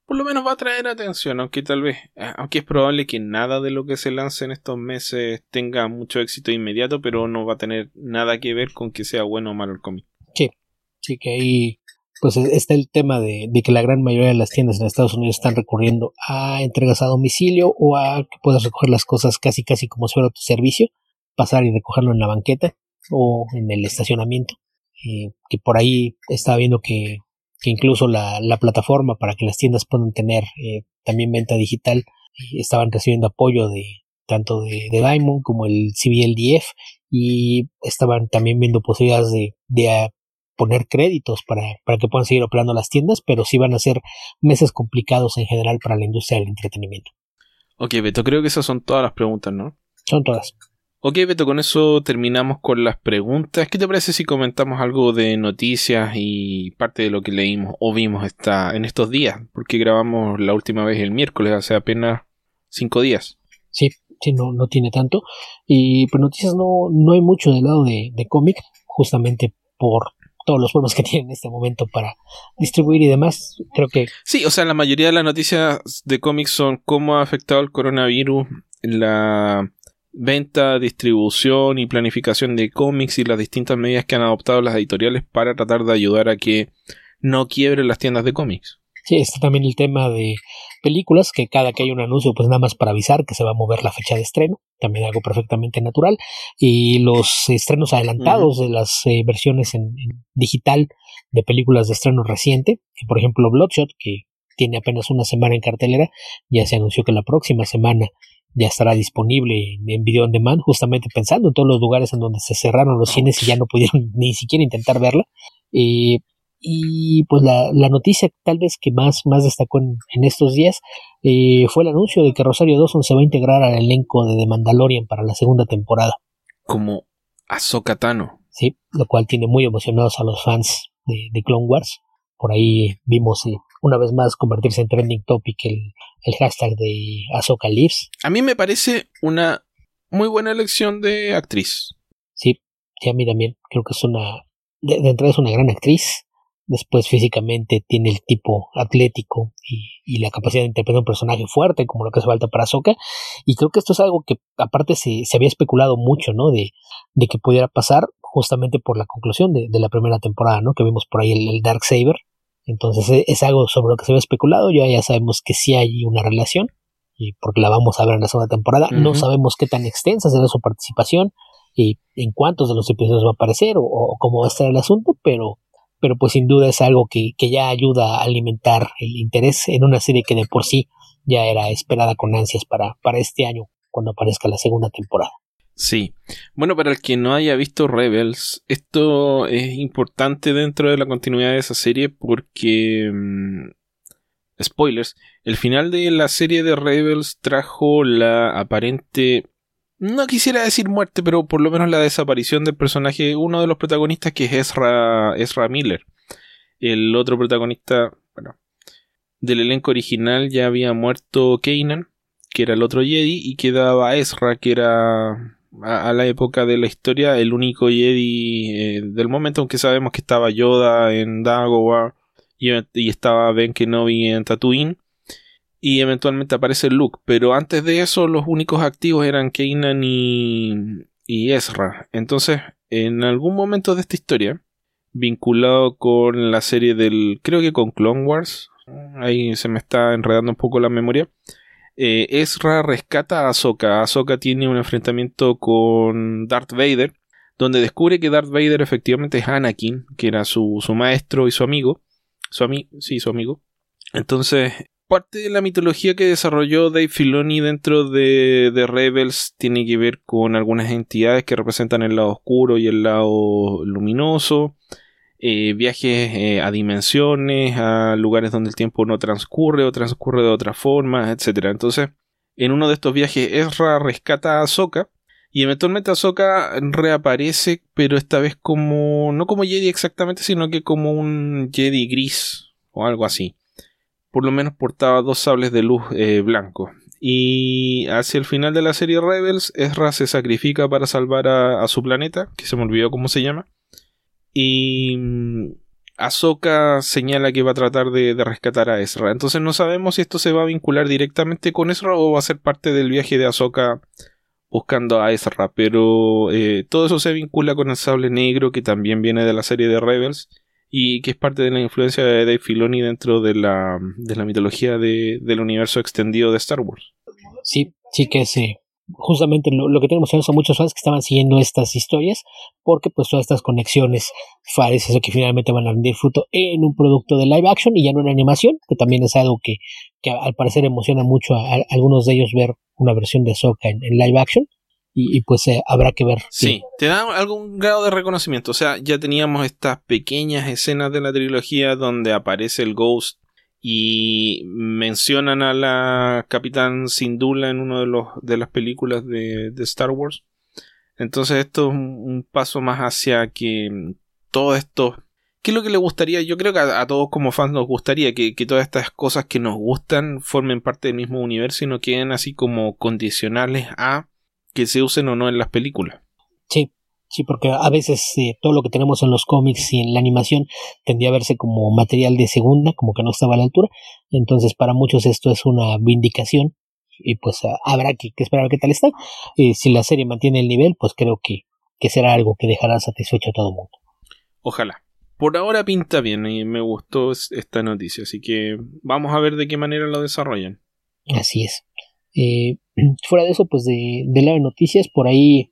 por lo menos va a traer atención, aunque tal vez, aunque es probable que nada de lo que se lance en estos meses tenga mucho éxito inmediato, pero no va a tener nada que ver con que sea bueno o malo el cómic. Sí, sí que ahí pues está el tema de, que la gran mayoría de las tiendas en Estados Unidos están recurriendo a entregas a domicilio o a que puedas recoger las cosas casi casi como si fuera tu servicio, pasar y recogerlo en la banqueta o en el estacionamiento. Eh, que por ahí estaba viendo que que incluso la, la plataforma para que las tiendas puedan tener eh, también venta digital estaban recibiendo apoyo de tanto de, de, Diamond como el CBLDF y estaban también viendo posibilidades de, de poner créditos para, para que puedan seguir operando las tiendas, pero sí van a ser meses complicados en general para la industria del entretenimiento. Ok, Beto, creo que esas son todas las preguntas, ¿no? Son todas. Ok, Beto, con eso terminamos con las preguntas. ¿Qué te parece si comentamos algo de noticias y parte de lo que leímos o vimos esta, en estos días? Porque grabamos la última vez el miércoles, hace apenas cinco días. Sí, sí, no, no tiene tanto. Y pues noticias no, no hay mucho del lado de, de cómic, justamente por todos los problemas que tienen en este momento para distribuir y demás. Creo que. Sí, o sea, la mayoría de las noticias de cómics son cómo ha afectado el coronavirus la venta, distribución y planificación de cómics y las distintas medidas que han adoptado las editoriales para tratar de ayudar a que no quiebren las tiendas de cómics. Sí, está también el tema de películas, que cada que hay un anuncio, pues nada más para avisar que se va a mover la fecha de estreno, también algo perfectamente natural, y los estrenos adelantados de las eh, versiones en, digital de películas de estreno reciente, que por ejemplo Bloodshot, que tiene apenas una semana en cartelera, ya se anunció que la próxima semana ya estará disponible en video on demand, justamente pensando en todos los lugares en donde se cerraron los cines y ya no pudieron ni siquiera intentar verla. Eh, y pues la, noticia tal vez que más, más destacó en, estos días eh, fue el anuncio de que Rosario Dawson se va a integrar al elenco de The Mandalorian para la segunda temporada. Como Ahsoka Tano. Sí, lo cual tiene muy emocionados a los fans de, de Clone Wars. Por ahí vimos eh, una vez más convertirse en trending topic el, el hashtag de Ahsoka Lives. A mí me parece una muy buena elección de actriz. Sí, sí, a mí también. Creo que es una. De, entrada es una gran actriz. Después físicamente tiene el tipo atlético y, la capacidad de interpretar un personaje fuerte como lo que hace falta para Ahsoka. Y creo que esto es algo que aparte se, había especulado mucho no de, de, que pudiera pasar justamente por la conclusión de, la primera temporada no que vimos por ahí el, Dark Saber entonces e, es, algo sobre lo que se había especulado. Ya ya sabemos que sí hay una relación y porque la vamos a ver en la segunda temporada. No sabemos qué tan extensa será su participación y en cuántos de los episodios va a aparecer o cómo va a estar el asunto pero pero pues sin duda es algo que, ya ayuda a alimentar el interés en una serie que de por sí ya era esperada con ansias para, para este año cuando aparezca la segunda temporada. Sí. Bueno, para el que no haya visto Rebels, esto es importante dentro de la continuidad de esa serie porque... Mm, spoilers. El final de la serie de Rebels trajo la aparente no quisiera decir muerte, pero por lo menos la desaparición del personaje, uno de los protagonistas que es Ezra, Ezra Miller. El otro protagonista, del elenco original ya había muerto Kanan, que era el otro Jedi, y quedaba Ezra, que era a, la época de la historia el único Jedi eh, del momento, aunque sabemos que estaba Yoda en Dagobah y, y estaba Ben Kenobi en Tatooine y eventualmente aparece Luke, pero antes de eso los únicos activos eran Kanan y, y Ezra. Entonces, en algún momento de esta historia, vinculado con la serie del, creo que con Clone Wars, ahí se me está enredando un poco la memoria, eh, Ezra rescata a Ahsoka. Ahsoka tiene un enfrentamiento con Darth Vader, donde descubre que Darth Vader efectivamente es Anakin, que era su, su maestro y su amigo. Su amigo, sí, su amigo. Entonces, parte de la mitología que desarrolló Dave Filoni dentro de, Rebels tiene que ver con algunas entidades que representan el lado oscuro y el lado luminoso. Eh, viajes eh, a dimensiones, a lugares donde el tiempo no transcurre o transcurre de otra forma, etc. Entonces, en uno de estos viajes, Ezra rescata a Ahsoka y eventualmente Ahsoka reaparece, pero esta vez como, no como Jedi exactamente, sino que como un Jedi gris o algo así por lo menos portaba dos sables de luz eh, blanco. Y hacia el final de la serie Rebels, Ezra se sacrifica para salvar a, su planeta, que se me olvidó cómo se llama. Y mm, Ahsoka señala que va a tratar de, rescatar a Ezra. Entonces no sabemos si esto se va a vincular directamente con Ezra o va a ser parte del viaje de Ahsoka buscando a Ezra. Pero eh, todo eso se vincula con el sable negro que también viene de la serie de Rebels y que es parte de la influencia de Dave Filoni dentro de la, de la mitología de, del universo extendido de Star Wars. Sí, sí que es justamente lo, que tenemos son muchos fans que estaban siguiendo estas historias porque pues todas estas conexiones parece que finalmente van a rendir fruto en un producto de live action y ya no en animación, que también es algo que, que al parecer emociona mucho a, algunos de ellos ver una versión de Soka en live action y, pues eh, habrá que ver. Sí, te da algún grado de reconocimiento. O sea, ya teníamos estas pequeñas escenas de la trilogía donde aparece el Ghost y mencionan a la Capitán Sindula en una de, los, de las películas de, Star Wars. Entonces esto es un, paso más hacia que todo esto... ¿Qué es lo que le gustaría? Yo creo que a, todos como fans nos gustaría que, que, todas estas cosas que nos gustan formen parte del mismo universo y no queden así como condicionales a que se usen o no en las películas. Sí, sí, porque a veces eh, todo lo que tenemos en los cómics y en la animación tendía a verse como material de segunda, como que no estaba a la altura. Entonces, para muchos esto es una vindicación y pues ah, habrá que, esperar qué tal está. y si la serie mantiene el nivel, pues creo que, que será algo que dejará satisfecho a todo el mundo. Ojalá. Por ahora pinta bien y me gustó esta noticia, así que vamos a ver de qué manera lo desarrollan. Así es. Eh, fuera de eso, pues de, de lado de noticias, por ahí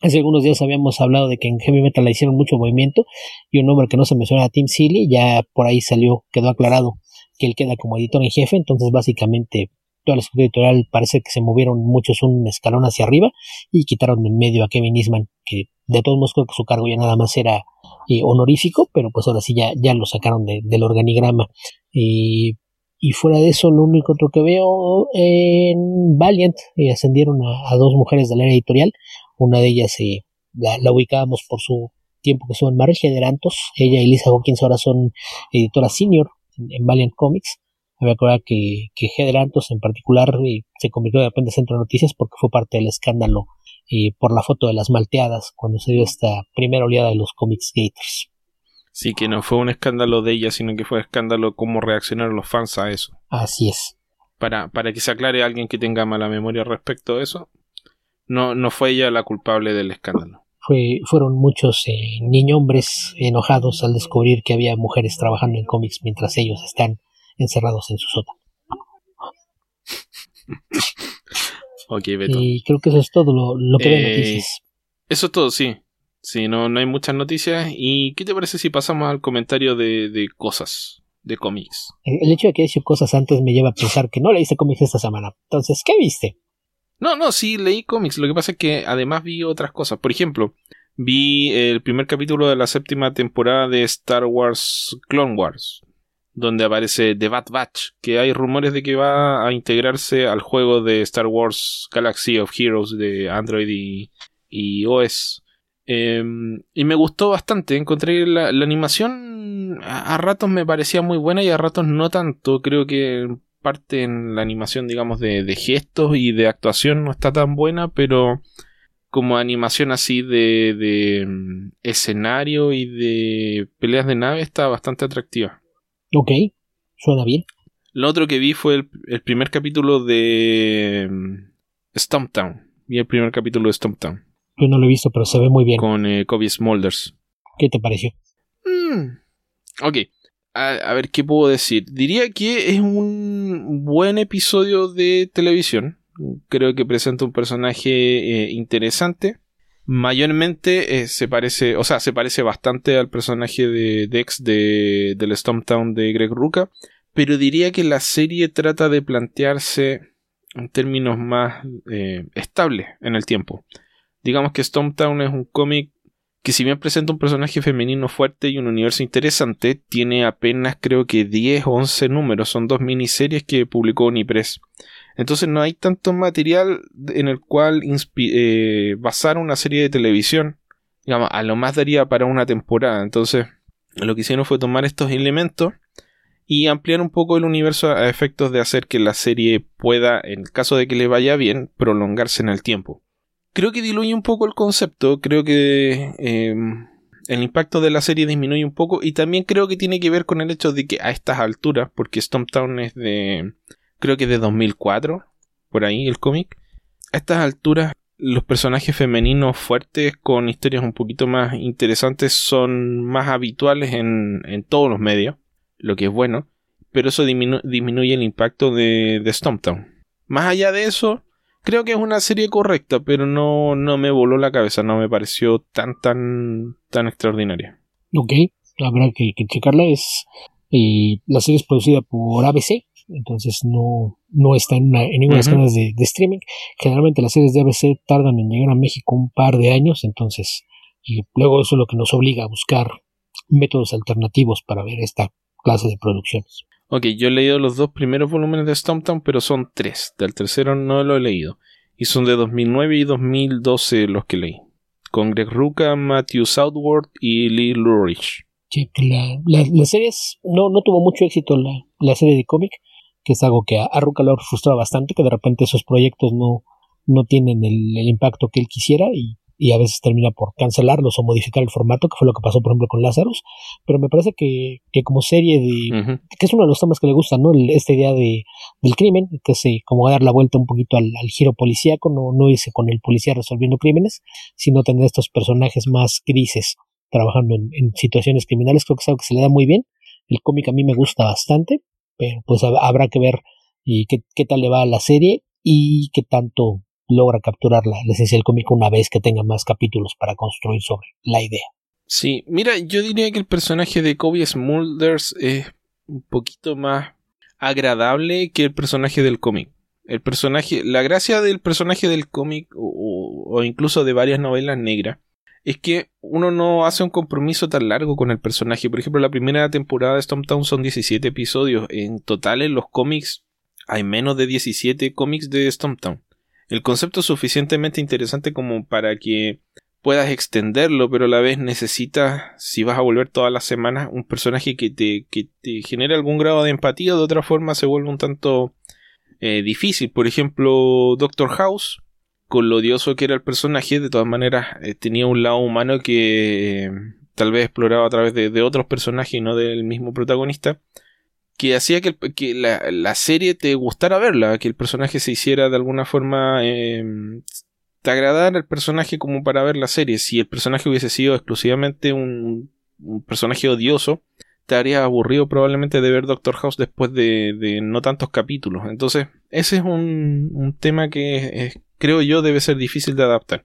hace algunos días habíamos hablado de que en Heavy Metal le hicieron mucho movimiento y un nombre que no se menciona, Tim Seeley, ya por ahí salió, quedó aclarado que él queda como editor en jefe, entonces básicamente toda la estructura editorial parece que se movieron muchos un escalón hacia arriba y quitaron en medio a Kevin Eastman, que de todos modos creo que su cargo ya nada más era eh, honorífico, pero pues ahora sí ya, ya lo sacaron del organigrama. y y fuera de eso, lo único otro que veo en Valiant, eh, ascendieron a, dos mujeres de la era editorial. Una de ellas eh, la, ubicábamos por su tiempo que estuvo en Marvel. Ella y Lisa Hawkins ahora son editoras senior en, Valiant Comics. Había que que, que Generantos en particular eh, se convirtió de repente en centro de noticias porque fue parte del escándalo por la foto de las malteadas cuando se dio esta primera oleada de los Comics Gators. Sí, que no fue un escándalo de ella, sino que fue un escándalo cómo reaccionaron los fans a eso. Así es. Para, para que se aclare a alguien que tenga mala memoria respecto a eso, no, no fue ella la culpable del escándalo. Fue, fueron muchos eh, hombres enojados al descubrir que había mujeres trabajando en cómics mientras ellos están encerrados en su sótano. ok, Beto. Y creo que eso es todo lo, que eh, noticias. Eso es todo, sí. Sí, no, no hay muchas noticias. ¿Y qué te parece si pasamos al comentario de, cosas, de cómics? El, hecho de que haya dicho cosas antes me lleva a pensar que no leíste cómics esta semana. Entonces, ¿qué viste? No, no, sí leí cómics. Lo que pasa es que además vi otras cosas. Por ejemplo, vi el primer capítulo de la séptima temporada de Star Wars Clone Wars, donde aparece The Bad Batch, que hay rumores de que va a integrarse al juego de Star Wars Galaxy of Heroes de Android y, y OS. Em, y me gustó bastante. Encontré la, animación a, ratos me parecía muy buena y a ratos no tanto. Creo que parte en la animación, digamos, de, gestos y de actuación no está tan buena, pero como animación así de, de mm, escenario y de peleas de nave está bastante atractiva. Ok, suena bien. Lo otro que vi fue el, primer capítulo de mm, Stomptown. Vi el primer capítulo de Stomptown. Yo no lo he visto, pero se ve muy bien. Con eh, Kobe Smulders. ¿Qué te pareció? Mm, ok. A, ver, ¿qué puedo decir? Diría que es un buen episodio de televisión. Creo que presenta un personaje eh, interesante. Mayormente eh, se parece, o sea, se parece bastante al personaje de Dex de, del Stomptown de Greg Ruka. Pero diría que la serie trata de plantearse en términos más estables en el tiempo. Digamos que Stomptown es un cómic que si bien presenta un personaje femenino fuerte y un universo interesante, tiene apenas creo que 10 o 11 números, son dos miniseries que publicó Unipress. Entonces no hay tanto material en el cual eh, basar una serie de televisión. Digamos, a lo más daría para una temporada. Entonces, lo que hicieron fue tomar estos elementos y ampliar un poco el universo a efectos de hacer que la serie pueda, en el caso de que le vaya bien, prolongarse en el tiempo creo que diluye un poco el concepto, creo que em, el impacto de la serie disminuye un poco y también creo que tiene que ver con el hecho de que a estas alturas, porque Stomptown es de, creo que de 2004, por ahí el cómic, a estas alturas los personajes femeninos fuertes con historias un poquito más interesantes son más habituales en, en todos los medios, lo que es bueno, pero eso disminuye el impacto de, de Stomptown. Más allá de eso, Creo que es una serie correcta, pero no, no me voló la cabeza, no me pareció tan, tan, tan extraordinaria. Ok, habrá que, checarla. Es, eh, la serie es producida por ABC, entonces no, no está en, ninguna de las de, de, streaming. Generalmente las series de ABC tardan en llegar a México un par de años, entonces y luego eso es lo que nos obliga a buscar métodos alternativos para ver esta clase de producciones. Ok, yo he leído los dos primeros volúmenes de Stomptown, pero son tres. Del tercero no lo he leído. Y son de 2009 y 2012 los que leí. Con Greg Ruka, Matthew Southward y Lee Lurich. Sí, la, la, serie no, no tuvo mucho éxito la, la serie de cómic, que es algo que a, a Ruka lo frustraba bastante, que de repente esos proyectos no, no tienen el, el impacto que él quisiera y y a veces termina por cancelarlos o modificar el formato, que fue lo que pasó, por ejemplo, con Lazarus. Pero me parece que, que como serie de. que es uno de los temas que le gustan, ¿no? esta idea de, del crimen, que es eh, como dar la vuelta un poquito al, giro policíaco, no, no irse con el policía resolviendo crímenes, sino tener estos personajes más grises trabajando en, situaciones criminales. Creo que es algo que se le da muy bien. El cómic a mí me gusta bastante, pero pues habrá que ver y qué, qué tal le va a la serie y qué tanto logra capturar la, esencia del cómic una vez que tenga más capítulos para construir sobre la idea. Sí, mira, yo diría que el personaje de Kobe Smulders es un poquito más agradable que el personaje del cómic. El personaje, la gracia del personaje del cómic o, o, incluso de varias novelas negras es que uno no hace un compromiso tan largo con el personaje. Por ejemplo, la primera temporada de Stomptown son 17 episodios. En total en los cómics hay menos de 17 cómics de Stomptown. El concepto es suficientemente interesante como para que puedas extenderlo, pero a la vez necesitas, si vas a volver todas las semanas, un personaje que te, que te genere algún grado de empatía, de otra forma se vuelve un tanto eh, difícil. Por ejemplo, Doctor House, con lo odioso que era el personaje, de todas maneras eh, tenía un lado humano que tal vez explorado a través de, otros personajes y no del mismo protagonista, que hacía que, la, serie te gustara verla, que el personaje se hiciera de alguna forma... Em, te agradara el personaje como para ver la serie. Si el personaje hubiese sido exclusivamente un, personaje odioso, te haría aburrido probablemente de ver Doctor House después de, no tantos capítulos. Entonces, ese es un, tema que creo yo debe ser difícil de adaptar.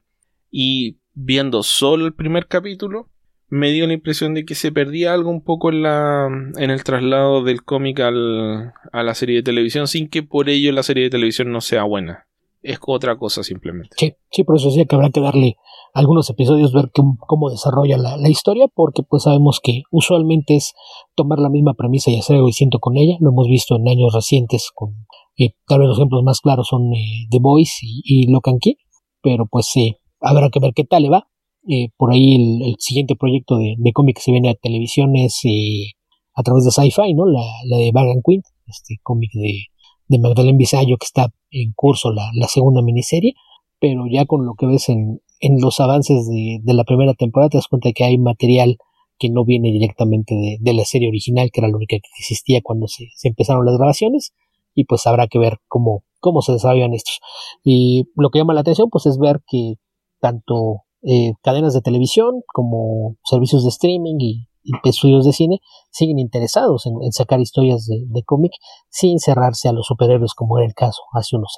Y viendo solo el primer capítulo, me dio la impresión de que se perdía algo un poco en, la, en el traslado del cómic al, a la serie de televisión, sin que por ello la serie de televisión no sea buena. Es otra cosa simplemente. Sí, sí, por eso decía que habrá que darle algunos episodios, ver cómo, desarrolla la, historia, porque pues sabemos que usualmente es tomar la misma premisa y hacer algo distinto con ella. Lo hemos visto en años recientes con eh, tal vez los ejemplos más claros son eh, The Boys y, y Locan Key, pero pues sí, habrá que ver qué tal le va. Eh, por ahí el, siguiente proyecto de, cómic que se viene a televisión es eh, a través de Sci-Fi, ¿no? La, de Bagan Quint, este cómic de, de Magdalene Visayo que está en curso la, segunda miniserie, pero ya con lo que ves en, en los avances de, la primera temporada te das cuenta que hay material que no viene directamente de, la serie original, que era la única que existía cuando se, empezaron las grabaciones, y pues habrá que ver cómo, cómo se desarrollan estos. Y lo que llama la atención pues es ver que tanto eh, cadenas de televisión como servicios de streaming y, estudios de cine siguen interesados en, sacar historias de, cómic sin cerrarse a los superhéroes como era el caso hace unos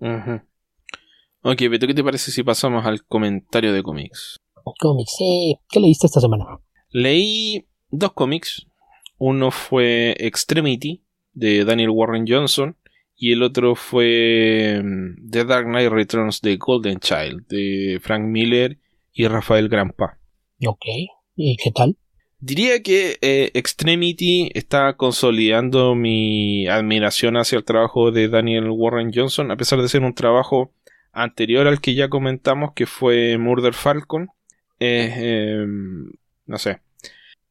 años. Ok, Beto, ¿qué te parece si pasamos al comentario de cómics? Cómics, ¿qué leíste esta semana? Leí dos cómics. Uno fue Extremity de Daniel Warren Johnson y el otro fue mm, The Dark Knight Returns de Golden Child de Frank Miller y Rafael Grampa. Ok, ¿y qué tal? Diría que eh, Extremity está consolidando mi admiración hacia el trabajo de Daniel Warren Johnson, a pesar de ser un trabajo anterior al que ya comentamos, que fue Murder Falcon. Em, no sé.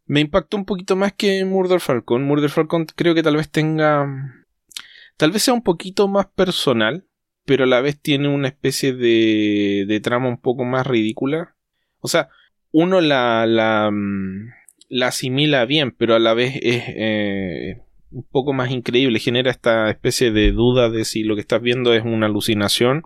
Me impactó un poquito más que Murder Falcon. Murder Falcon creo que tal vez tenga Tal vez sea un poquito más personal, pero a la vez tiene una especie de, de trama un poco más ridícula. O sea, uno la, la, mm, la asimila bien, pero a la vez es eh, un poco más increíble. Genera esta especie de duda de si lo que estás viendo es una alucinación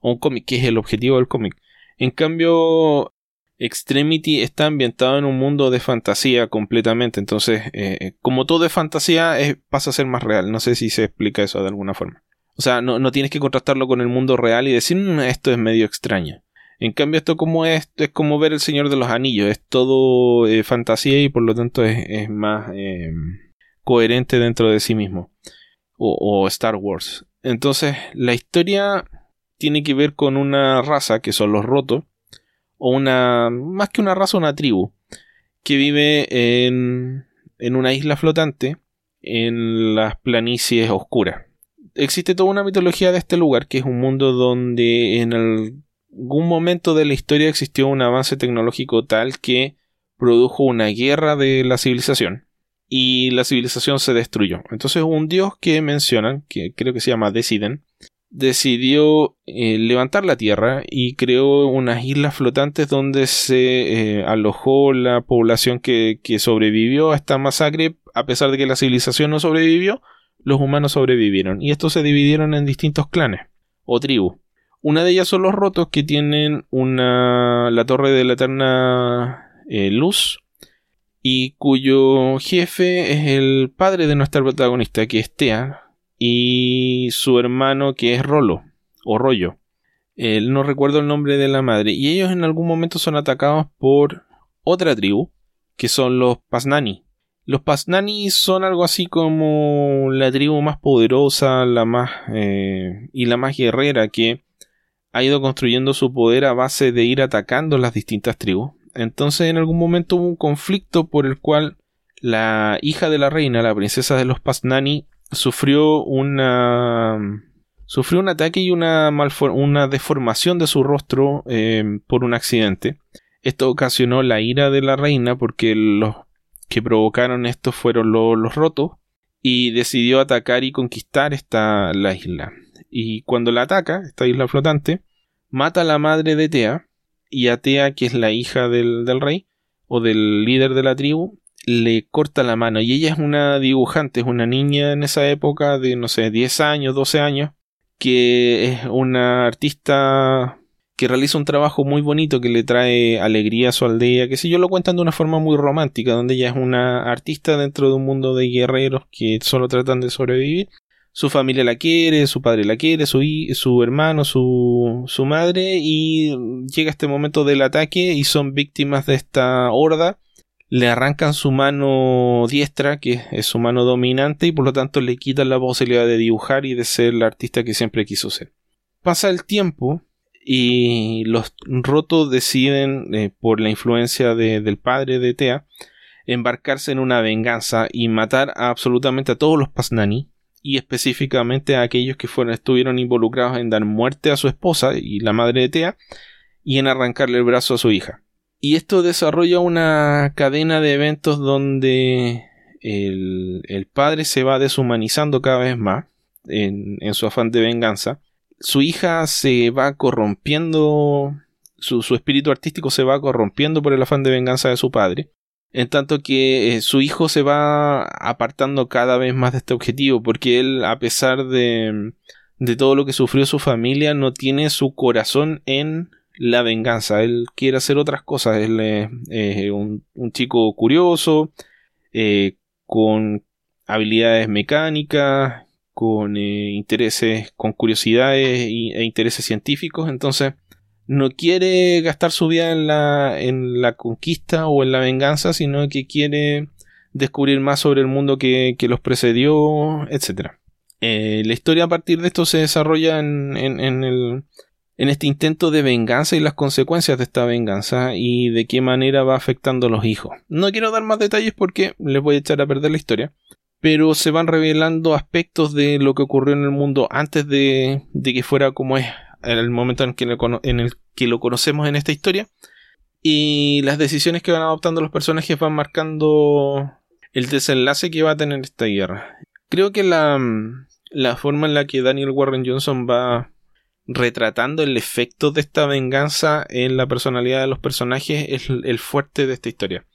o un cómic, que es el objetivo del cómic. En cambio, Extremity está ambientado en un mundo de fantasía completamente. Entonces, eh, como todo es fantasía, pasa a ser más real. No sé si se explica eso de alguna forma. O sea, no, tienes que contrastarlo con el mundo real y decir, mm, esto es medio extraño. En cambio, esto como es, es como ver el Señor de los Anillos. Es todo eh, fantasía y por lo tanto es, más eh, coherente dentro de sí mismo. O, o Star Wars. Entonces, la historia tiene que ver con una raza que son los rotos o una, más que una raza, una tribu, que vive en, en una isla flotante en las planicies oscuras. Existe toda una mitología de este lugar, que es un mundo donde en algún momento de la historia existió un avance tecnológico tal que produjo una guerra de la civilización y la civilización se destruyó. Entonces un dios que mencionan, que creo que se llama Deciden, decidió eh, levantar la tierra y creó unas islas flotantes donde se eh, alojó la población que, sobrevivió a esta masacre. A pesar de que la civilización no sobrevivió, los humanos sobrevivieron. Y estos se dividieron en distintos clanes o tribus. Una de ellas son los rotos que tienen una la torre de la eterna eh, luz y cuyo jefe es el padre de nuestra protagonista que es Tea y su hermano que es Rolo o Rollo. Él no recuerdo el nombre de la madre y ellos en algún momento son atacados por otra tribu que son los Pasnani. Los Pasnani son algo así como la tribu más poderosa, la más eh, y la más guerrera que ha ido construyendo su poder a base de ir atacando las distintas tribus. Entonces en algún momento hubo un conflicto por el cual la hija de la reina, la princesa de los Pasnani, sufrió una sufrió un ataque y una, una deformación de su rostro eh, por un accidente. Esto ocasionó la ira de la reina porque los que provocaron esto fueron los rotos y decidió atacar y conquistar esta la isla. Y cuando la ataca, esta isla flotante, mata a la madre de Tea y a Tea, que es la hija del, del rey, o del líder de la tribu, le corta la mano. Y ella es una dibujante, es una niña en esa época de, no sé, 10 años, 12 años, que es una artista que realiza un trabajo muy bonito que le trae alegría a su aldea, que si yo lo cuentan de una forma muy romántica, donde ella es una artista dentro de un mundo de guerreros que solo tratan de sobrevivir. Su familia la quiere, su padre la quiere, su, su hermano, su, su madre, y llega este momento del ataque y son víctimas de esta horda. Le arrancan su mano diestra, que es su mano dominante, y por lo tanto le quitan la posibilidad de dibujar y de ser la artista que siempre quiso ser. Pasa el tiempo, y los rotos deciden, eh, por la influencia del padre de Tea, embarcarse en una venganza y matar absolutamente a todos los Pasnani y específicamente a aquellos que fueron, estuvieron involucrados en dar muerte a su esposa y la madre de Tea y en arrancarle el brazo a su hija. Y esto desarrolla una cadena de eventos donde el, el padre se va deshumanizando cada vez más en, en su afán de venganza. Su hija se va corrompiendo, su, espíritu artístico se va corrompiendo por el afán de venganza de su padre, en tanto que eh, su hijo se va apartando cada vez más de este objetivo, porque él, a pesar de, de todo lo que sufrió su familia, no tiene su corazón en la venganza, él quiere hacer otras cosas, él es un, chico curioso, eh, con habilidades mecánicas, con eh, intereses, con curiosidades e intereses científicos, entonces no quiere gastar su vida en la, en la conquista o en la venganza, sino que quiere descubrir más sobre el mundo que, los precedió, etc. Eh, la historia a partir de esto se desarrolla en, en, el, en este intento de venganza y las consecuencias de esta venganza y de qué manera va afectando a los hijos. No quiero dar más detalles porque les voy a echar a perder la historia, pero se van revelando aspectos de lo que ocurrió en el mundo antes de, que fuera como es el momento en, que en el que lo conocemos en esta historia. Y las decisiones que van adoptando los personajes van marcando el desenlace que va a tener esta guerra. Creo que la, la forma en la que Daniel Warren Johnson va retratando el efecto de esta venganza en la personalidad de los personajes es el fuerte de esta historia.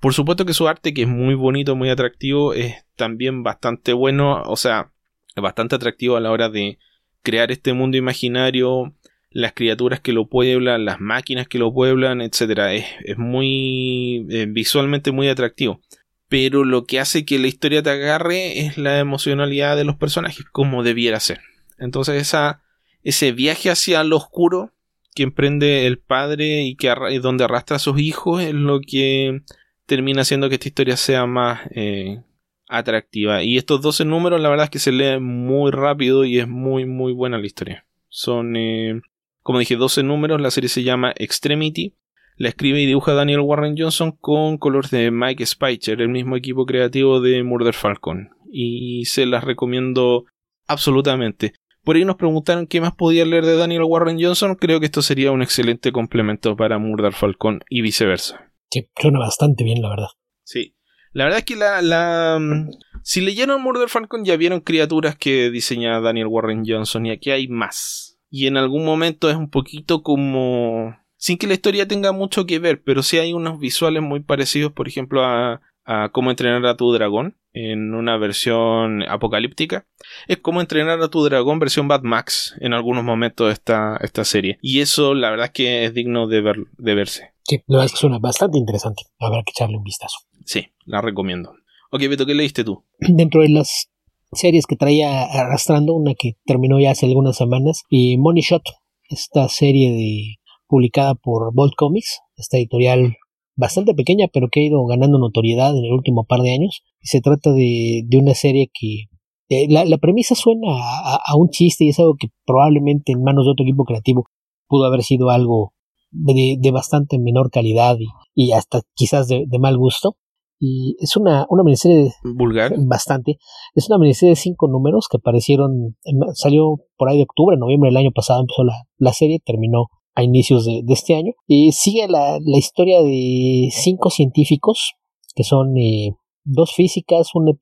Por supuesto que su arte, que es muy bonito, muy atractivo, es también bastante bueno, o sea, bastante atractivo a la hora de crear este mundo imaginario, las criaturas que lo pueblan, las máquinas que lo pueblan, etc. Es, muy eh, visualmente muy atractivo. Pero lo que hace que la historia te agarre es la emocionalidad de los personajes, como debiera ser. Entonces esa, ese viaje hacia lo oscuro que emprende el padre y que donde arrastra a sus hijos es lo que termina haciendo que esta historia sea más eh, atractiva. Y estos 12 números, la verdad es que se leen muy rápido y es muy, muy buena la historia. Son, eh, como dije, 12 números. La serie se llama Extremity. La escribe y dibuja Daniel Warren Johnson con colores de Mike Spicer, el mismo equipo creativo de Murder Falcon. Y se las recomiendo absolutamente. Por ahí nos preguntaron qué más podía leer de Daniel Warren Johnson. Creo que esto sería un excelente complemento para Murder Falcon y viceversa. Sí, suena bastante bien, la verdad. Sí. La verdad es que la, la mm, si leyeron Murder Falcon ya vieron criaturas que diseña Daniel Warren Johnson y aquí hay más. Y en algún momento es un poquito como sin que la historia tenga mucho que ver, pero sí hay unos visuales muy parecidos, por ejemplo, a, a cómo entrenar a tu dragón en una versión apocalíptica. Es como entrenar a tu dragón versión Bad Max en algunos momentos de esta, esta serie. Y eso la verdad es que es digno de, ver, de verse. Sí, la verdad es que suena bastante interesante. Habrá que echarle un vistazo. Sí, la recomiendo. Ok, Beto, ¿qué leíste tú? Dentro de las series que traía arrastrando, una que terminó ya hace algunas semanas, y Money Shot, esta serie de, publicada por Bolt Comics, esta editorial bastante pequeña, pero que ha ido ganando notoriedad en el último par de años. Y se trata de, de una serie que eh, la, la, premisa suena a, a, un chiste y es algo que probablemente en manos de otro equipo creativo pudo haber sido algo de, de bastante menor calidad y, y hasta quizás de, de, mal gusto. Y es una, una miniserie vulgar. Bastante. Es una miniserie de cinco números que aparecieron, salió por ahí de octubre, noviembre del año pasado empezó la, la serie, terminó a inicios de, este año. Y sigue la, historia de cinco científicos que son eh, dos físicas, una,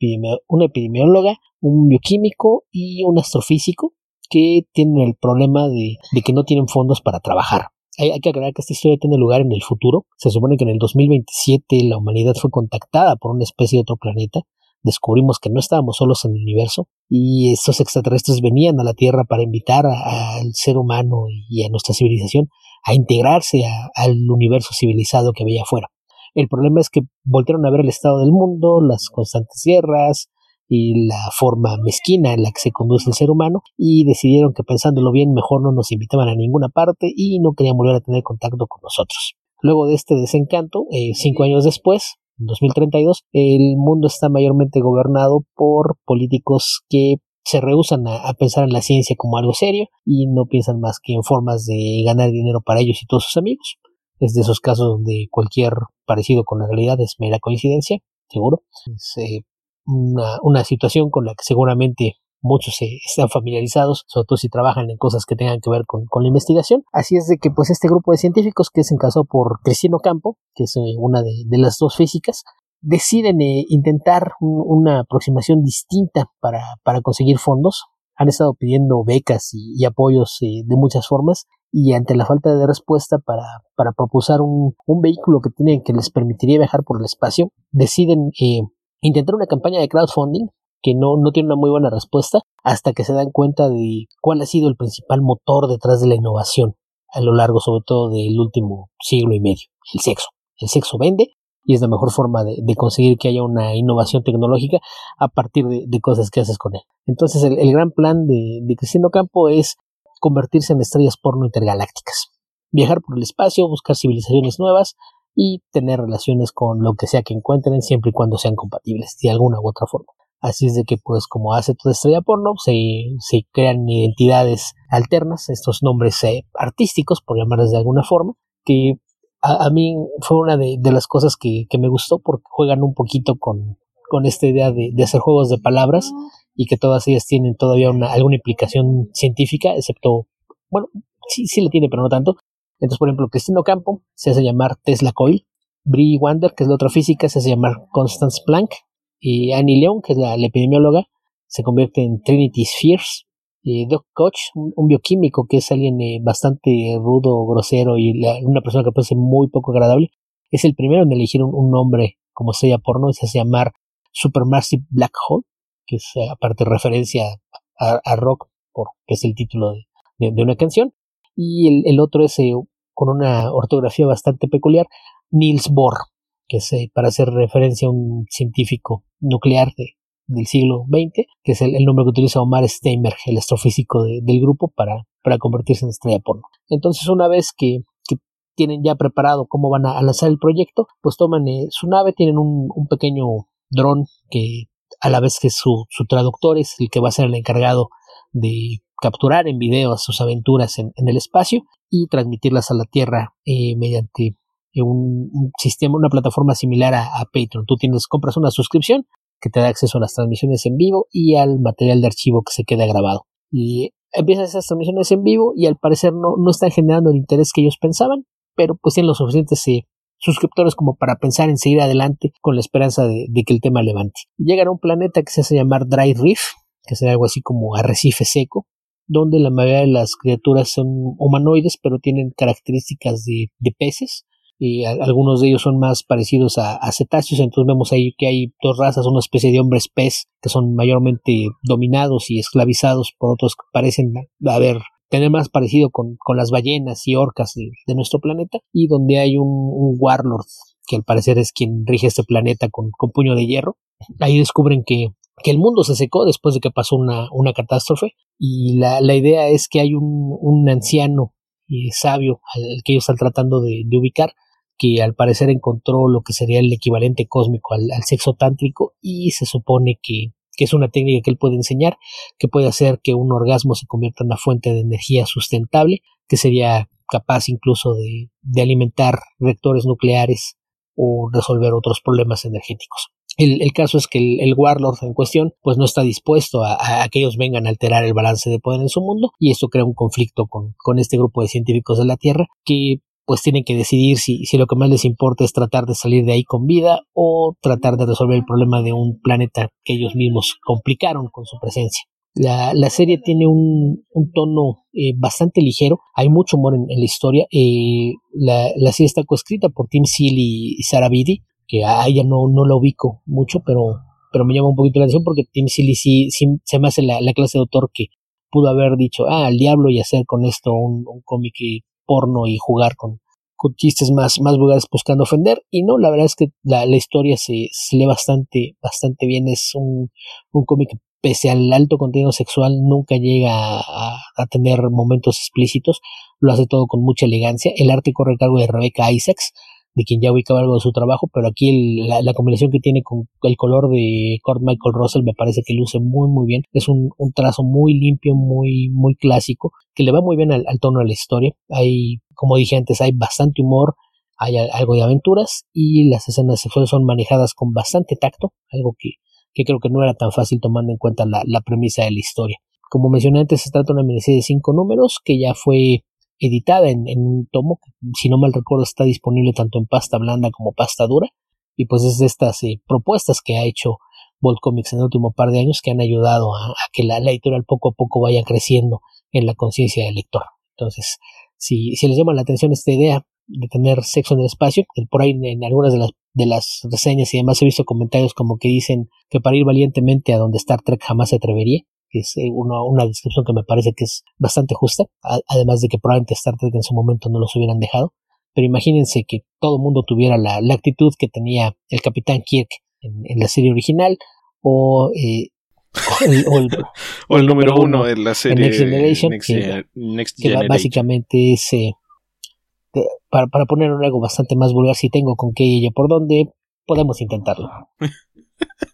epidemióloga, un bioquímico y un astrofísico que tienen el problema de, de, que no tienen fondos para trabajar hay, que aclarar que esta historia tiene lugar en el futuro. Se supone que en el 2027 la humanidad fue contactada por una especie de otro planeta. Descubrimos que no estábamos solos en el universo y estos extraterrestres venían a la Tierra para invitar al ser humano y a nuestra civilización a integrarse al universo civilizado que había afuera. El problema es que voltearon a ver el estado del mundo, las constantes guerras, y la forma mezquina en la que se conduce el ser humano y decidieron que pensándolo bien mejor no nos invitaban a ninguna parte y no querían volver a tener contacto con nosotros. Luego de este desencanto, eh, cinco años después, 2032, el mundo está mayormente gobernado por políticos que se rehusan a, pensar en la ciencia como algo serio y no piensan más que en formas de ganar dinero para ellos y todos sus amigos. Es de esos casos donde cualquier parecido con la realidad es mera coincidencia, seguro. Se una, una situación con la que seguramente muchos se están familiarizados, sobre todo si trabajan en cosas que tengan que ver con, la investigación. Así es de que pues este grupo de científicos que es encasó por Cristina Campo, que es eh, una de, las dos físicas, deciden eh, intentar una aproximación distinta para, para, conseguir fondos. Han estado pidiendo becas y, apoyos eh, de muchas formas y ante la falta de respuesta para, para propulsar un, un vehículo que, tiene, que les permitiría viajar por el espacio, deciden intentar una campaña de crowdfunding que no, no tiene una muy buena respuesta hasta que se dan cuenta de cuál ha sido el principal motor detrás de la innovación a lo largo sobre todo del último siglo y medio, el sexo. El sexo vende y es la mejor forma de, conseguir que haya una innovación tecnológica a partir de, cosas que haces con él. Entonces el, gran plan de, de Cristina Campo es convertirse en estrellas porno intergalácticas, viajar por el espacio, buscar civilizaciones nuevas, y tener relaciones con lo que sea que encuentren siempre y cuando sean compatibles de alguna u otra forma. Así es de que pues como hace toda estrella porno se, se crean identidades alternas, estos nombres eh, artísticos por llamarles de alguna forma, que a, mí fue una de, las cosas que, me gustó porque juegan un poquito con, con esta idea de, hacer juegos de palabras y que todas ellas tienen todavía una, alguna implicación científica, excepto, bueno, sí, sí la tiene, pero no tanto, entonces, por ejemplo, Cristino Campo se hace llamar Tesla Coil, Brie Wander, que es la otra física, se hace llamar Constance Planck, y Annie Leon, que es la, epidemióloga, se convierte en Trinity Spheres, y Doc Koch, un, bioquímico que es alguien eh, bastante rudo, grosero y una persona que parece muy poco agradable, es el primero en elegir un, nombre como estrella porno y se hace llamar Supermassive Black Hole, que es eh, aparte referencia a, rock, porque es el título de, una canción, y el, otro es eh, con una ortografía bastante peculiar, Niels Bohr, que es para hacer referencia a un científico nuclear del siglo XX, que es el, nombre que utiliza Omar Steinberg, el astrofísico del grupo, para, para convertirse en estrella porno. Entonces, una vez que, tienen ya preparado cómo van a, lanzar el proyecto, pues toman eh, su nave, tienen un, pequeño dron que a la vez que su, su traductor es el que va a ser el encargado de capturar en video sus aventuras en, el espacio y transmitirlas a la Tierra eh, mediante eh, un, sistema, una plataforma similar a, Patreon. Tú tienes, compras una suscripción que te da acceso a las transmisiones en vivo y al material de archivo que se queda grabado. Y empiezas esas transmisiones en vivo y al parecer no, no están generando el interés que ellos pensaban, pero pues tienen los suficientes eh, suscriptores como para pensar en seguir adelante con la esperanza de, de, que el tema levante. Llegan a un planeta que se hace llamar Dry Reef, que será algo así como arrecife seco, donde la mayoría de las criaturas son humanoides, pero tienen características de, peces. Y algunos de ellos son más parecidos a, cetáceos, entonces vemos ahí que hay dos razas, una especie de hombres pez que son mayormente dominados y esclavizados por otros que parecen haber tener más parecido con, las ballenas y orcas de, nuestro planeta, y donde hay un, warlord que al parecer es quien rige este planeta con, con puño de hierro. Ahí descubren que que el mundo se secó después de que pasó una, una catástrofe y la, la, idea es que hay un, un anciano y sabio al que ellos están tratando de, ubicar que al parecer encontró lo que sería el equivalente cósmico al, sexo tántrico y se supone que, que, es una técnica que él puede enseñar que puede hacer que un orgasmo se convierta en una fuente de energía sustentable que sería capaz incluso de alimentar reactores nucleares o resolver otros problemas energéticos. El, caso es que el, Warlord en cuestión pues no está dispuesto a, que ellos vengan a alterar el balance de poder en su mundo y esto crea un conflicto con, con este grupo de científicos de la Tierra que pues tienen que decidir si, si lo que más les importa es tratar de salir de ahí con vida o tratar de resolver el problema de un planeta que ellos mismos complicaron con su presencia. La, la serie tiene un, tono eh, bastante ligero, hay mucho humor en, la historia. Eh, la, la, serie está coescrita por Tim Seeley y Sarah Beatty, que a ella no, no la ubico mucho, pero, pero me llama un poquito la atención porque Tim Seeley sí, sí se me hace la, la, clase de autor que pudo haber dicho, ah, al diablo y hacer con esto un, un cómic porno y jugar con, con chistes más, más vulgares buscando ofender. Y no, la verdad es que la, la historia se, se, lee bastante, bastante bien. Es un, un cómic pese al alto contenido sexual, nunca llega a, a, tener momentos explícitos. Lo hace todo con mucha elegancia. El arte corre a cargo de Rebecca Isaacs, de quien ya ubicaba algo de su trabajo, pero aquí el, la, combinación que tiene con el color de Kurt Michael Russell me parece que luce muy muy bien. Es un, un trazo muy limpio, muy, muy clásico, que le va muy bien al, al tono de la historia. Hay como dije antes, hay bastante humor, hay algo de aventuras y las escenas sexuales son manejadas con bastante tacto, algo que, que creo que no era tan fácil tomando en cuenta la, la premisa de la historia. Como mencioné antes, se trata de una miniserie de cinco números que ya fue editada en, en, un tomo, si no mal recuerdo está disponible tanto en pasta blanda como pasta dura, y pues es de estas eh, propuestas que ha hecho Bolt Comics en el último par de años que han ayudado a, que la, la editorial poco a poco vaya creciendo en la conciencia del lector. Entonces, si, si les llama la atención esta idea de tener sexo en el espacio, por ahí en, algunas de las, de las reseñas y demás he visto comentarios como que dicen que para ir valientemente a donde Star Trek jamás se atrevería, que es eh, una, una descripción que me parece que es bastante justa, además de que probablemente Star Trek en su momento no los hubieran dejado, pero imagínense que todo el mundo tuviera la, la, actitud que tenía el Capitán Kirk en, en la serie original, o eh, o el, o el, número uno en la serie Next Generation, Next, que, Next que Generation. básicamente es eh, para, para poner algo bastante más vulgar, si tengo con qué y ella por dónde, podemos intentarlo.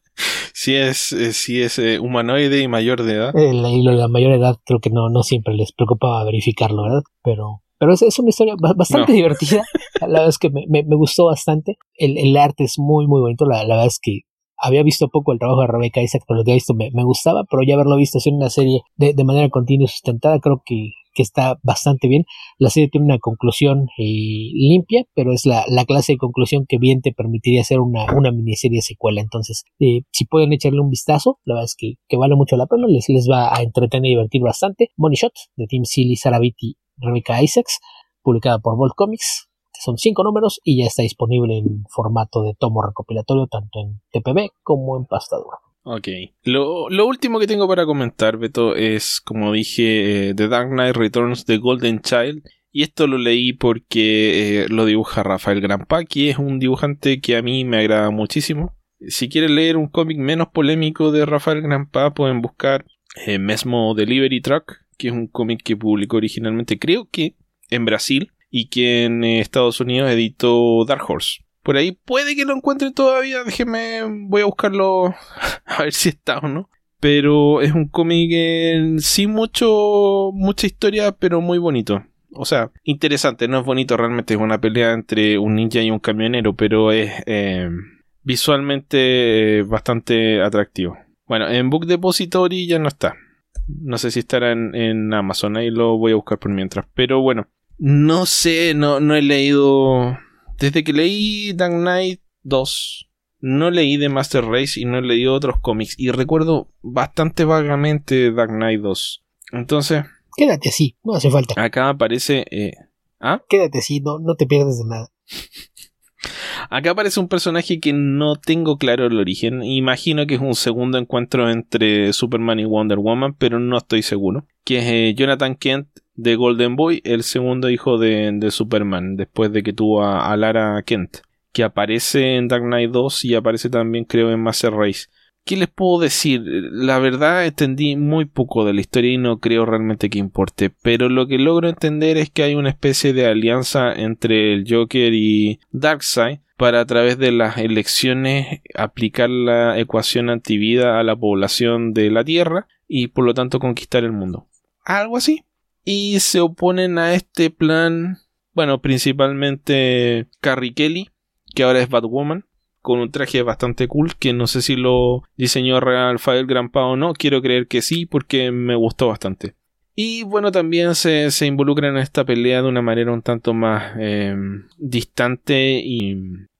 si es, si es eh, humanoide y mayor de edad. Lo de la mayor edad creo que no, no siempre les preocupaba verificarlo, ¿verdad? Pero, pero es, es una historia bastante no. divertida. La verdad es que me, me, me gustó bastante. El, el, arte es muy, muy bonito. La, la verdad es que había visto poco el trabajo de Rebecca Isaac, pero lo que he visto me, gustaba, pero ya haberlo visto hacer una serie de, manera continua y sustentada, creo que, está bastante bien. La serie tiene una conclusión eh, limpia, pero es la, la, clase de conclusión que bien te permitiría hacer una, miniserie secuela. Entonces, eh, si pueden echarle un vistazo, la verdad es que, vale mucho la pena, les, va a entretener y divertir bastante. Money Shot, de Tim Seeley, Saraviti, Rebecca Isaacs, publicada por Bolt Comics, son cinco números y ya está disponible en formato de tomo recopilatorio tanto en TPB como en pasta dura. Ok. Lo, lo, último que tengo para comentar, Beto, es, como dije, eh, The Dark Knight Returns The Golden Child. Y esto lo leí porque eh, lo dibuja Rafael Grampa, que es un dibujante que a mí me agrada muchísimo. Si quieren leer un cómic menos polémico de Rafael Grampa, pueden buscar eh, Mesmo Delivery Truck, que es un cómic que publicó originalmente, creo que en Brasil, y que en Estados Unidos editó Dark Horse. Por ahí puede que lo encuentren todavía, déjenme, voy a buscarlo a ver si está o no. Pero es un cómic sin mucho, mucha historia, pero muy bonito. O sea, interesante, no es bonito, realmente es una pelea entre un ninja y un camionero, pero es eh, visualmente bastante atractivo. Bueno, en Book Depository ya no está. No sé si estará en, en Amazon, ahí lo voy a buscar por mientras. Pero bueno, no sé, no, no he leído. Desde que leí Dark Knight 2, no leí The Master Race y no he leído otros cómics. Y recuerdo bastante vagamente Dark Knight 2. Entonces. Quédate así, no hace falta. Acá aparece. Eh, ¿Ah? Quédate así, no, no te pierdes de nada. Acá aparece un personaje que no tengo claro el origen. Imagino que es un segundo encuentro entre Superman y Wonder Woman, pero no estoy seguro. Que es eh, Jonathan Kent de Golden Boy, el segundo hijo de, de Superman, después de que tuvo a, a, Lara Kent, que aparece en Dark Knight 2 y aparece también creo en Master Race. ¿Qué les puedo decir? La verdad entendí muy poco de la historia y no creo realmente que importe, pero lo que logro entender es que hay una especie de alianza entre el Joker y Darkseid para a través de las elecciones aplicar la ecuación antivida a la población de la Tierra y por lo tanto conquistar el mundo. Algo así y se oponen a este plan, bueno, principalmente Carrie Kelly, que ahora es Batwoman, con un traje bastante cool, que no sé si lo diseñó Rafael Grampa o no, quiero creer que sí, porque me gustó bastante. Y bueno, también se, se involucra en esta pelea de una manera un tanto más eh, distante y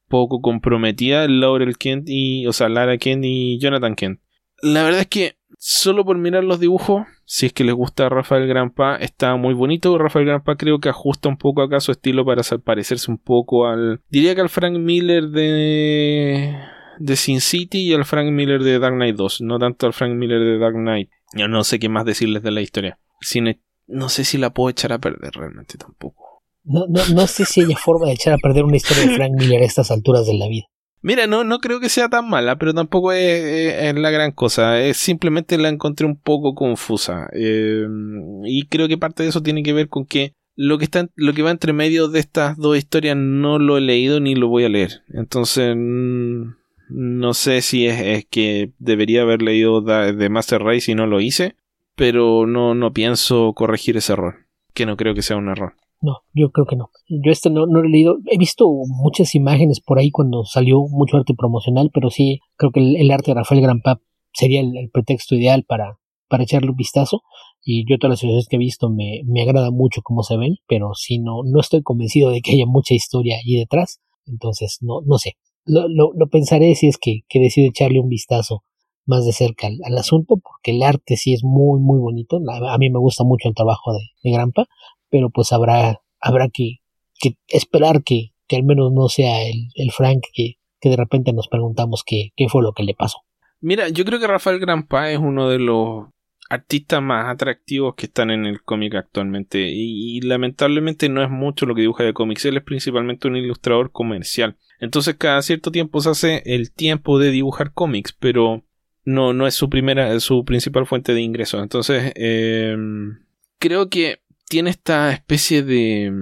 poco comprometida Laurel Kent y, o sea, Lara Kent y Jonathan Kent. La verdad es que solo por mirar los dibujos, si es que les gusta Rafael Grampa, está muy bonito. Rafael Grampa creo que ajusta un poco acá su estilo para parecerse un poco al. Diría que al Frank Miller de. de Sin City y al Frank Miller de Dark Knight 2. No tanto al Frank Miller de Dark Knight. Yo no sé qué más decirles de la historia. No sé si la puedo echar a perder realmente tampoco. No, no, no sé si hay forma de echar a perder una historia de Frank Miller a estas alturas de la vida. Mira, no, no creo que sea tan mala, pero tampoco es, la gran cosa. Es, simplemente la encontré un poco confusa. Eh, y creo que parte de eso tiene que ver con que lo que, está, lo que va entre medio de estas dos historias no lo he leído ni lo voy a leer. Entonces, mm, no sé si es, que debería haber leído de Master Race y no lo hice, pero no, no pienso corregir ese error, que no creo que sea un error. No, yo creo que no. Yo este no, no lo he leído. He visto muchas imágenes por ahí cuando salió mucho arte promocional, pero sí creo que el, arte de Rafael Granpa sería el, pretexto ideal para, para echarle un vistazo. Y yo todas las veces que he visto me, me agrada mucho cómo se ven, pero sí no, no estoy convencido de que haya mucha historia allí detrás. Entonces, no, no sé. Lo, lo, lo pensaré si es que, que decido echarle un vistazo más de cerca al, asunto, porque el arte sí es muy, muy bonito. A, mí me gusta mucho el trabajo de, de Grampa, pero pues habrá, habrá que, que esperar que, que, al menos no sea el, el Frank que, que, de repente nos preguntamos qué, qué fue lo que le pasó. Mira, yo creo que Rafael Grampa es uno de los artistas más atractivos que están en el cómic actualmente y, lamentablemente no es mucho lo que dibuja de cómics, él es principalmente un ilustrador comercial. Entonces cada cierto tiempo se hace el tiempo de dibujar cómics, pero no, no es su primera, su principal fuente de ingresos. Entonces, eh, creo que tiene esta especie de...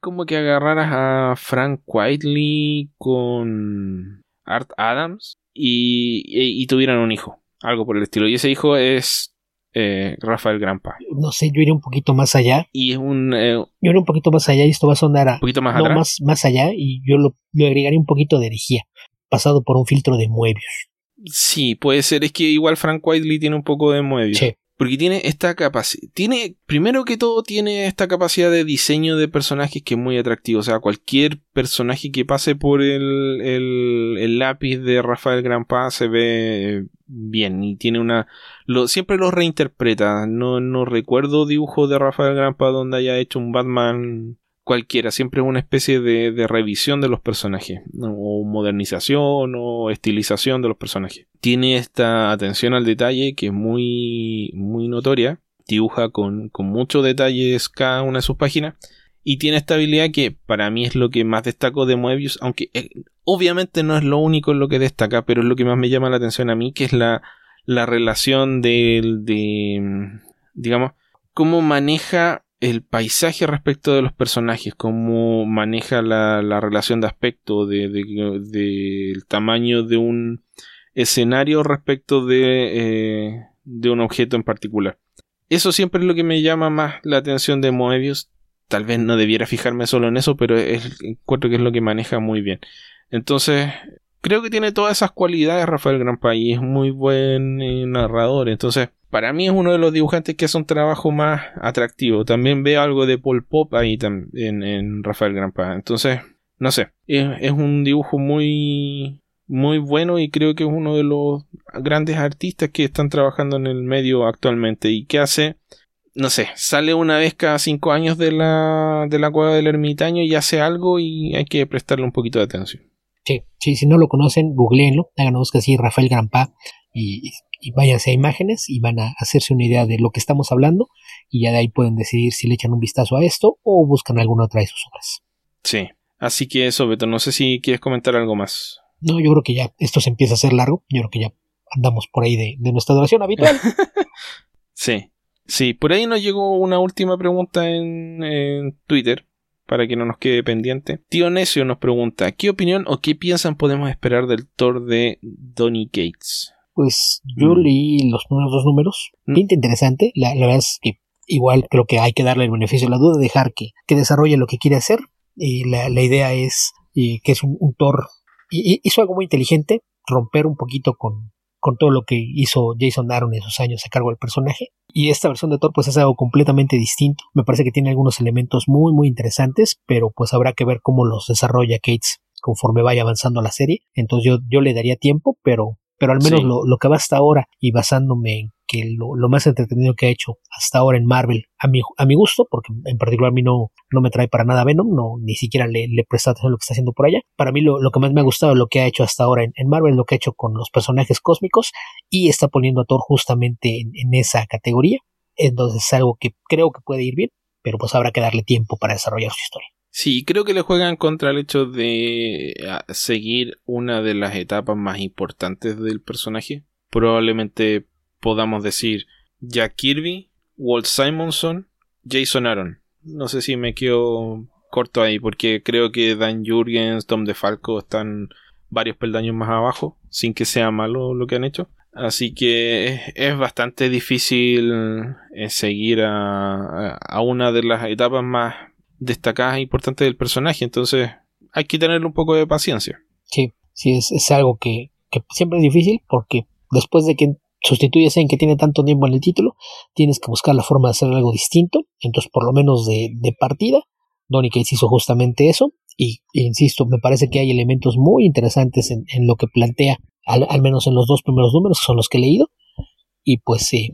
como que agarraras a Frank Whiteley con Art Adams y, y, tuvieran un hijo, algo por el estilo. Y ese hijo es eh, Rafael Grampa. No sé, yo iría un poquito más allá. Y es un. Eh, yo iría un poquito más allá y esto va a sonar a. Un poquito más no, Más, más allá y yo lo, lo, agregaría un poquito de herejía, pasado por un filtro de Moebius. Sí, puede ser. Es que igual Frank Whiteley tiene un poco de Moebius. Sí. Porque tiene esta capacidad. Tiene, primero que todo, tiene esta capacidad de diseño de personajes que es muy atractivo. O sea, cualquier personaje que pase por el, el, lápiz de Rafael Grampa se ve bien. Y tiene una. Lo, siempre lo reinterpreta. No, no recuerdo dibujo de Rafael Grampa donde haya hecho un Batman cualquiera, siempre es una especie de, revisión de los personajes, o modernización o estilización de los personajes. Tiene esta atención al detalle que es muy, muy notoria, dibuja con, con muchos detalles cada una de sus páginas, y tiene esta habilidad que para mí es lo que más destaco de Moebius, aunque eh, obviamente no es lo único en lo que destaca, pero es lo que más me llama la atención a mí, que es la, la relación del de, digamos, cómo maneja el paisaje respecto de los personajes, cómo maneja la, la relación de aspecto, del de, tamaño de un escenario respecto de, eh, de un objeto en particular. Eso siempre es lo que me llama más la atención de Moebius. Tal vez no debiera fijarme solo en eso, pero encuentro que es lo que maneja muy bien. Entonces, creo que tiene todas esas cualidades Rafael Grampa y es muy buen eh, narrador. Entonces, para mí es uno de los dibujantes que hace un trabajo más atractivo. También veo algo de Paul Pop ahí en, en Rafael Grampa. Entonces, no sé, es, un dibujo muy, muy bueno y creo que es uno de los grandes artistas que están trabajando en el medio actualmente y que hace, no sé, sale una vez cada cinco años de la, de la cueva del ermitaño y hace algo y hay que prestarle un poquito de atención. Sí, sí si no lo conocen, googleenlo, hagan busca así Rafael Grampa y y váyanse a imágenes y van a hacerse una idea de lo que estamos hablando y ya de ahí pueden decidir si le echan un vistazo a esto o buscan alguna otra de sus obras. Sí, así que eso, Beto, no sé si quieres comentar algo más. No, yo creo que ya esto se empieza a hacer largo, yo creo que ya andamos por ahí de, nuestra duración habitual. sí, sí, por ahí nos llegó una última pregunta en, en Twitter para que no nos quede pendiente. Tío Necio nos pregunta, ¿qué opinión o qué piensan podemos esperar del Thor de Donny Gates? Pues yo mm. leí los primeros dos números. Mm. Pinta interesante. La, verdad es que igual creo que hay que darle el beneficio de la duda, dejar que, que desarrolle lo que quiere hacer. Y la, la idea es que es un, Thor. Y, hizo algo muy inteligente, romper un poquito con, con todo lo que hizo Jason Aaron en esos años a cargo del personaje. Y esta versión de Thor pues es algo completamente distinto. Me parece que tiene algunos elementos muy muy interesantes, pero pues habrá que ver cómo los desarrolla Cates conforme vaya avanzando la serie. Entonces yo, yo le daría tiempo, pero pero al menos lo, lo, que va hasta ahora y basándome en que lo, más entretenido que ha hecho hasta ahora en Marvel, a mi, a mi gusto, porque en particular a mí no, no me trae para nada Venom, no, ni siquiera le, le presta atención a lo que está haciendo por allá. Para mí lo, que más me ha gustado lo que ha hecho hasta ahora en, Marvel, lo que ha hecho con los personajes cósmicos y está poniendo a Thor justamente en, esa categoría. Entonces es algo que creo que puede ir bien, pero pues habrá que darle tiempo para desarrollar su historia. Sí, creo que le juegan contra el hecho de ah, seguir una de las etapas más importantes del personaje. Probablemente podamos decir Jack Kirby, Walt Simonson, Jason Aaron. No sé si me quedo corto ahí, porque creo que Dan Jurgens, Tom DeFalco están varios peldaños más abajo, sin que sea malo lo que han hecho. Así que es, bastante difícil eh, seguir a, a, una de las etapas más destacadas e importantes del personaje. Entonces hay que tener un poco de paciencia. Sí, sí, es, es algo que, que siempre es difícil porque después de que sustituyes en que tiene tanto tiempo en el título, tienes que buscar la forma de hacer algo distinto. Entonces, por lo menos de, de partida, Donny Cates hizo justamente eso. Y e insisto, me parece que hay elementos muy interesantes en, en lo que plantea, al, al, menos en los dos primeros números, que son los que he leído. Y pues eh,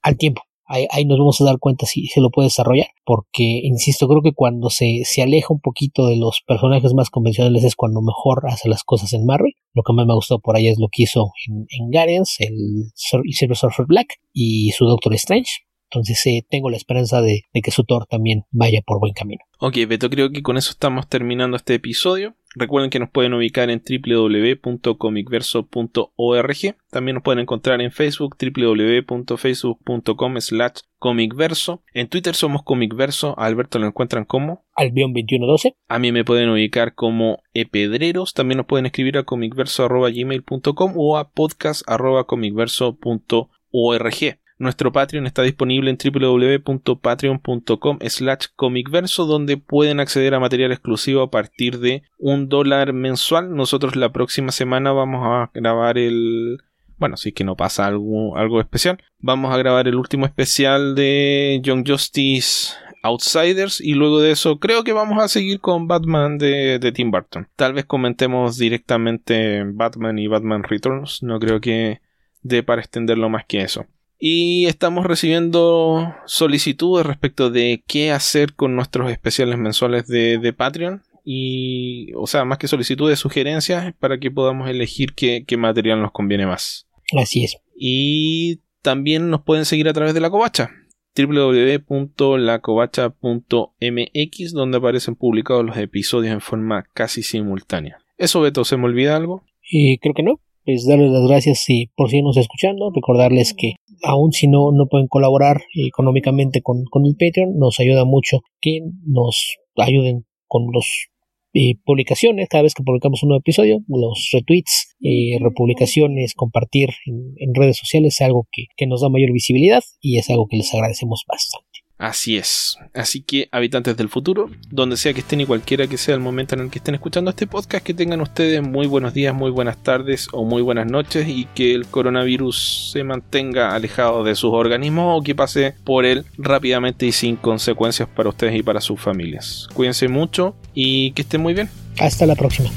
al tiempo, ahí, nos vamos a dar cuenta si se lo puede desarrollar, porque, insisto, creo que cuando se, se aleja un poquito de los personajes más convencionales es cuando mejor hace las cosas en Marvel. Lo que más me ha gustado por ahí es lo que hizo en, en Guardians, el, Silver Surfer Black y su Doctor Strange. Entonces eh, tengo la esperanza de, de, que su Thor también vaya por buen camino. Ok, Beto, creo que con eso estamos terminando este episodio. Recuerden que nos pueden ubicar en www.comicverso.org. También nos pueden encontrar en Facebook www.facebook.com slash comicverso. En Twitter somos comicverso. A Alberto lo encuentran como Albion2112. A mí me pueden ubicar como epedreros. También nos pueden escribir a comicverso.gmail.com o a podcast.comicverso.org. Nuestro Patreon está disponible en www.patreon.com slash comicverso donde pueden acceder a material exclusivo a partir de un dólar mensual. Nosotros la próxima semana vamos a grabar el... Bueno, si es que no pasa algo, algo especial. Vamos a grabar el último especial de Young Justice Outsiders y luego de eso creo que vamos a seguir con Batman de, de, Tim Burton. Tal vez comentemos directamente Batman y Batman Returns, no creo que dé para extenderlo más que eso. Y estamos recibiendo solicitudes respecto de qué hacer con nuestros especiales mensuales de, Patreon. Y, o sea, más que solicitudes, sugerencias para que podamos elegir qué, material nos conviene más. Así es. Y también nos pueden seguir a través de la covacha www.lacovacha.mx donde aparecen publicados los episodios en forma casi simultánea. ¿Eso, Beto, se me olvida algo? Y creo que no. Es darles las gracias si por nos escuchando, recordarles que aun si no, no pueden colaborar económicamente con, con el Patreon, nos ayuda mucho que nos ayuden con los eh, publicaciones, cada vez que publicamos un nuevo episodio, los retweets, eh, republicaciones, compartir en, en, redes sociales es algo que, que nos da mayor visibilidad y es algo que les agradecemos bastante. Así es. Así que, habitantes del futuro, donde sea que estén y cualquiera que sea el momento en el que estén escuchando este podcast, que tengan ustedes muy buenos días, muy buenas tardes o muy buenas noches y que el coronavirus se mantenga alejado de sus organismos o que pase por él rápidamente y sin consecuencias para ustedes y para sus familias. Cuídense mucho y que estén muy bien. Hasta la próxima.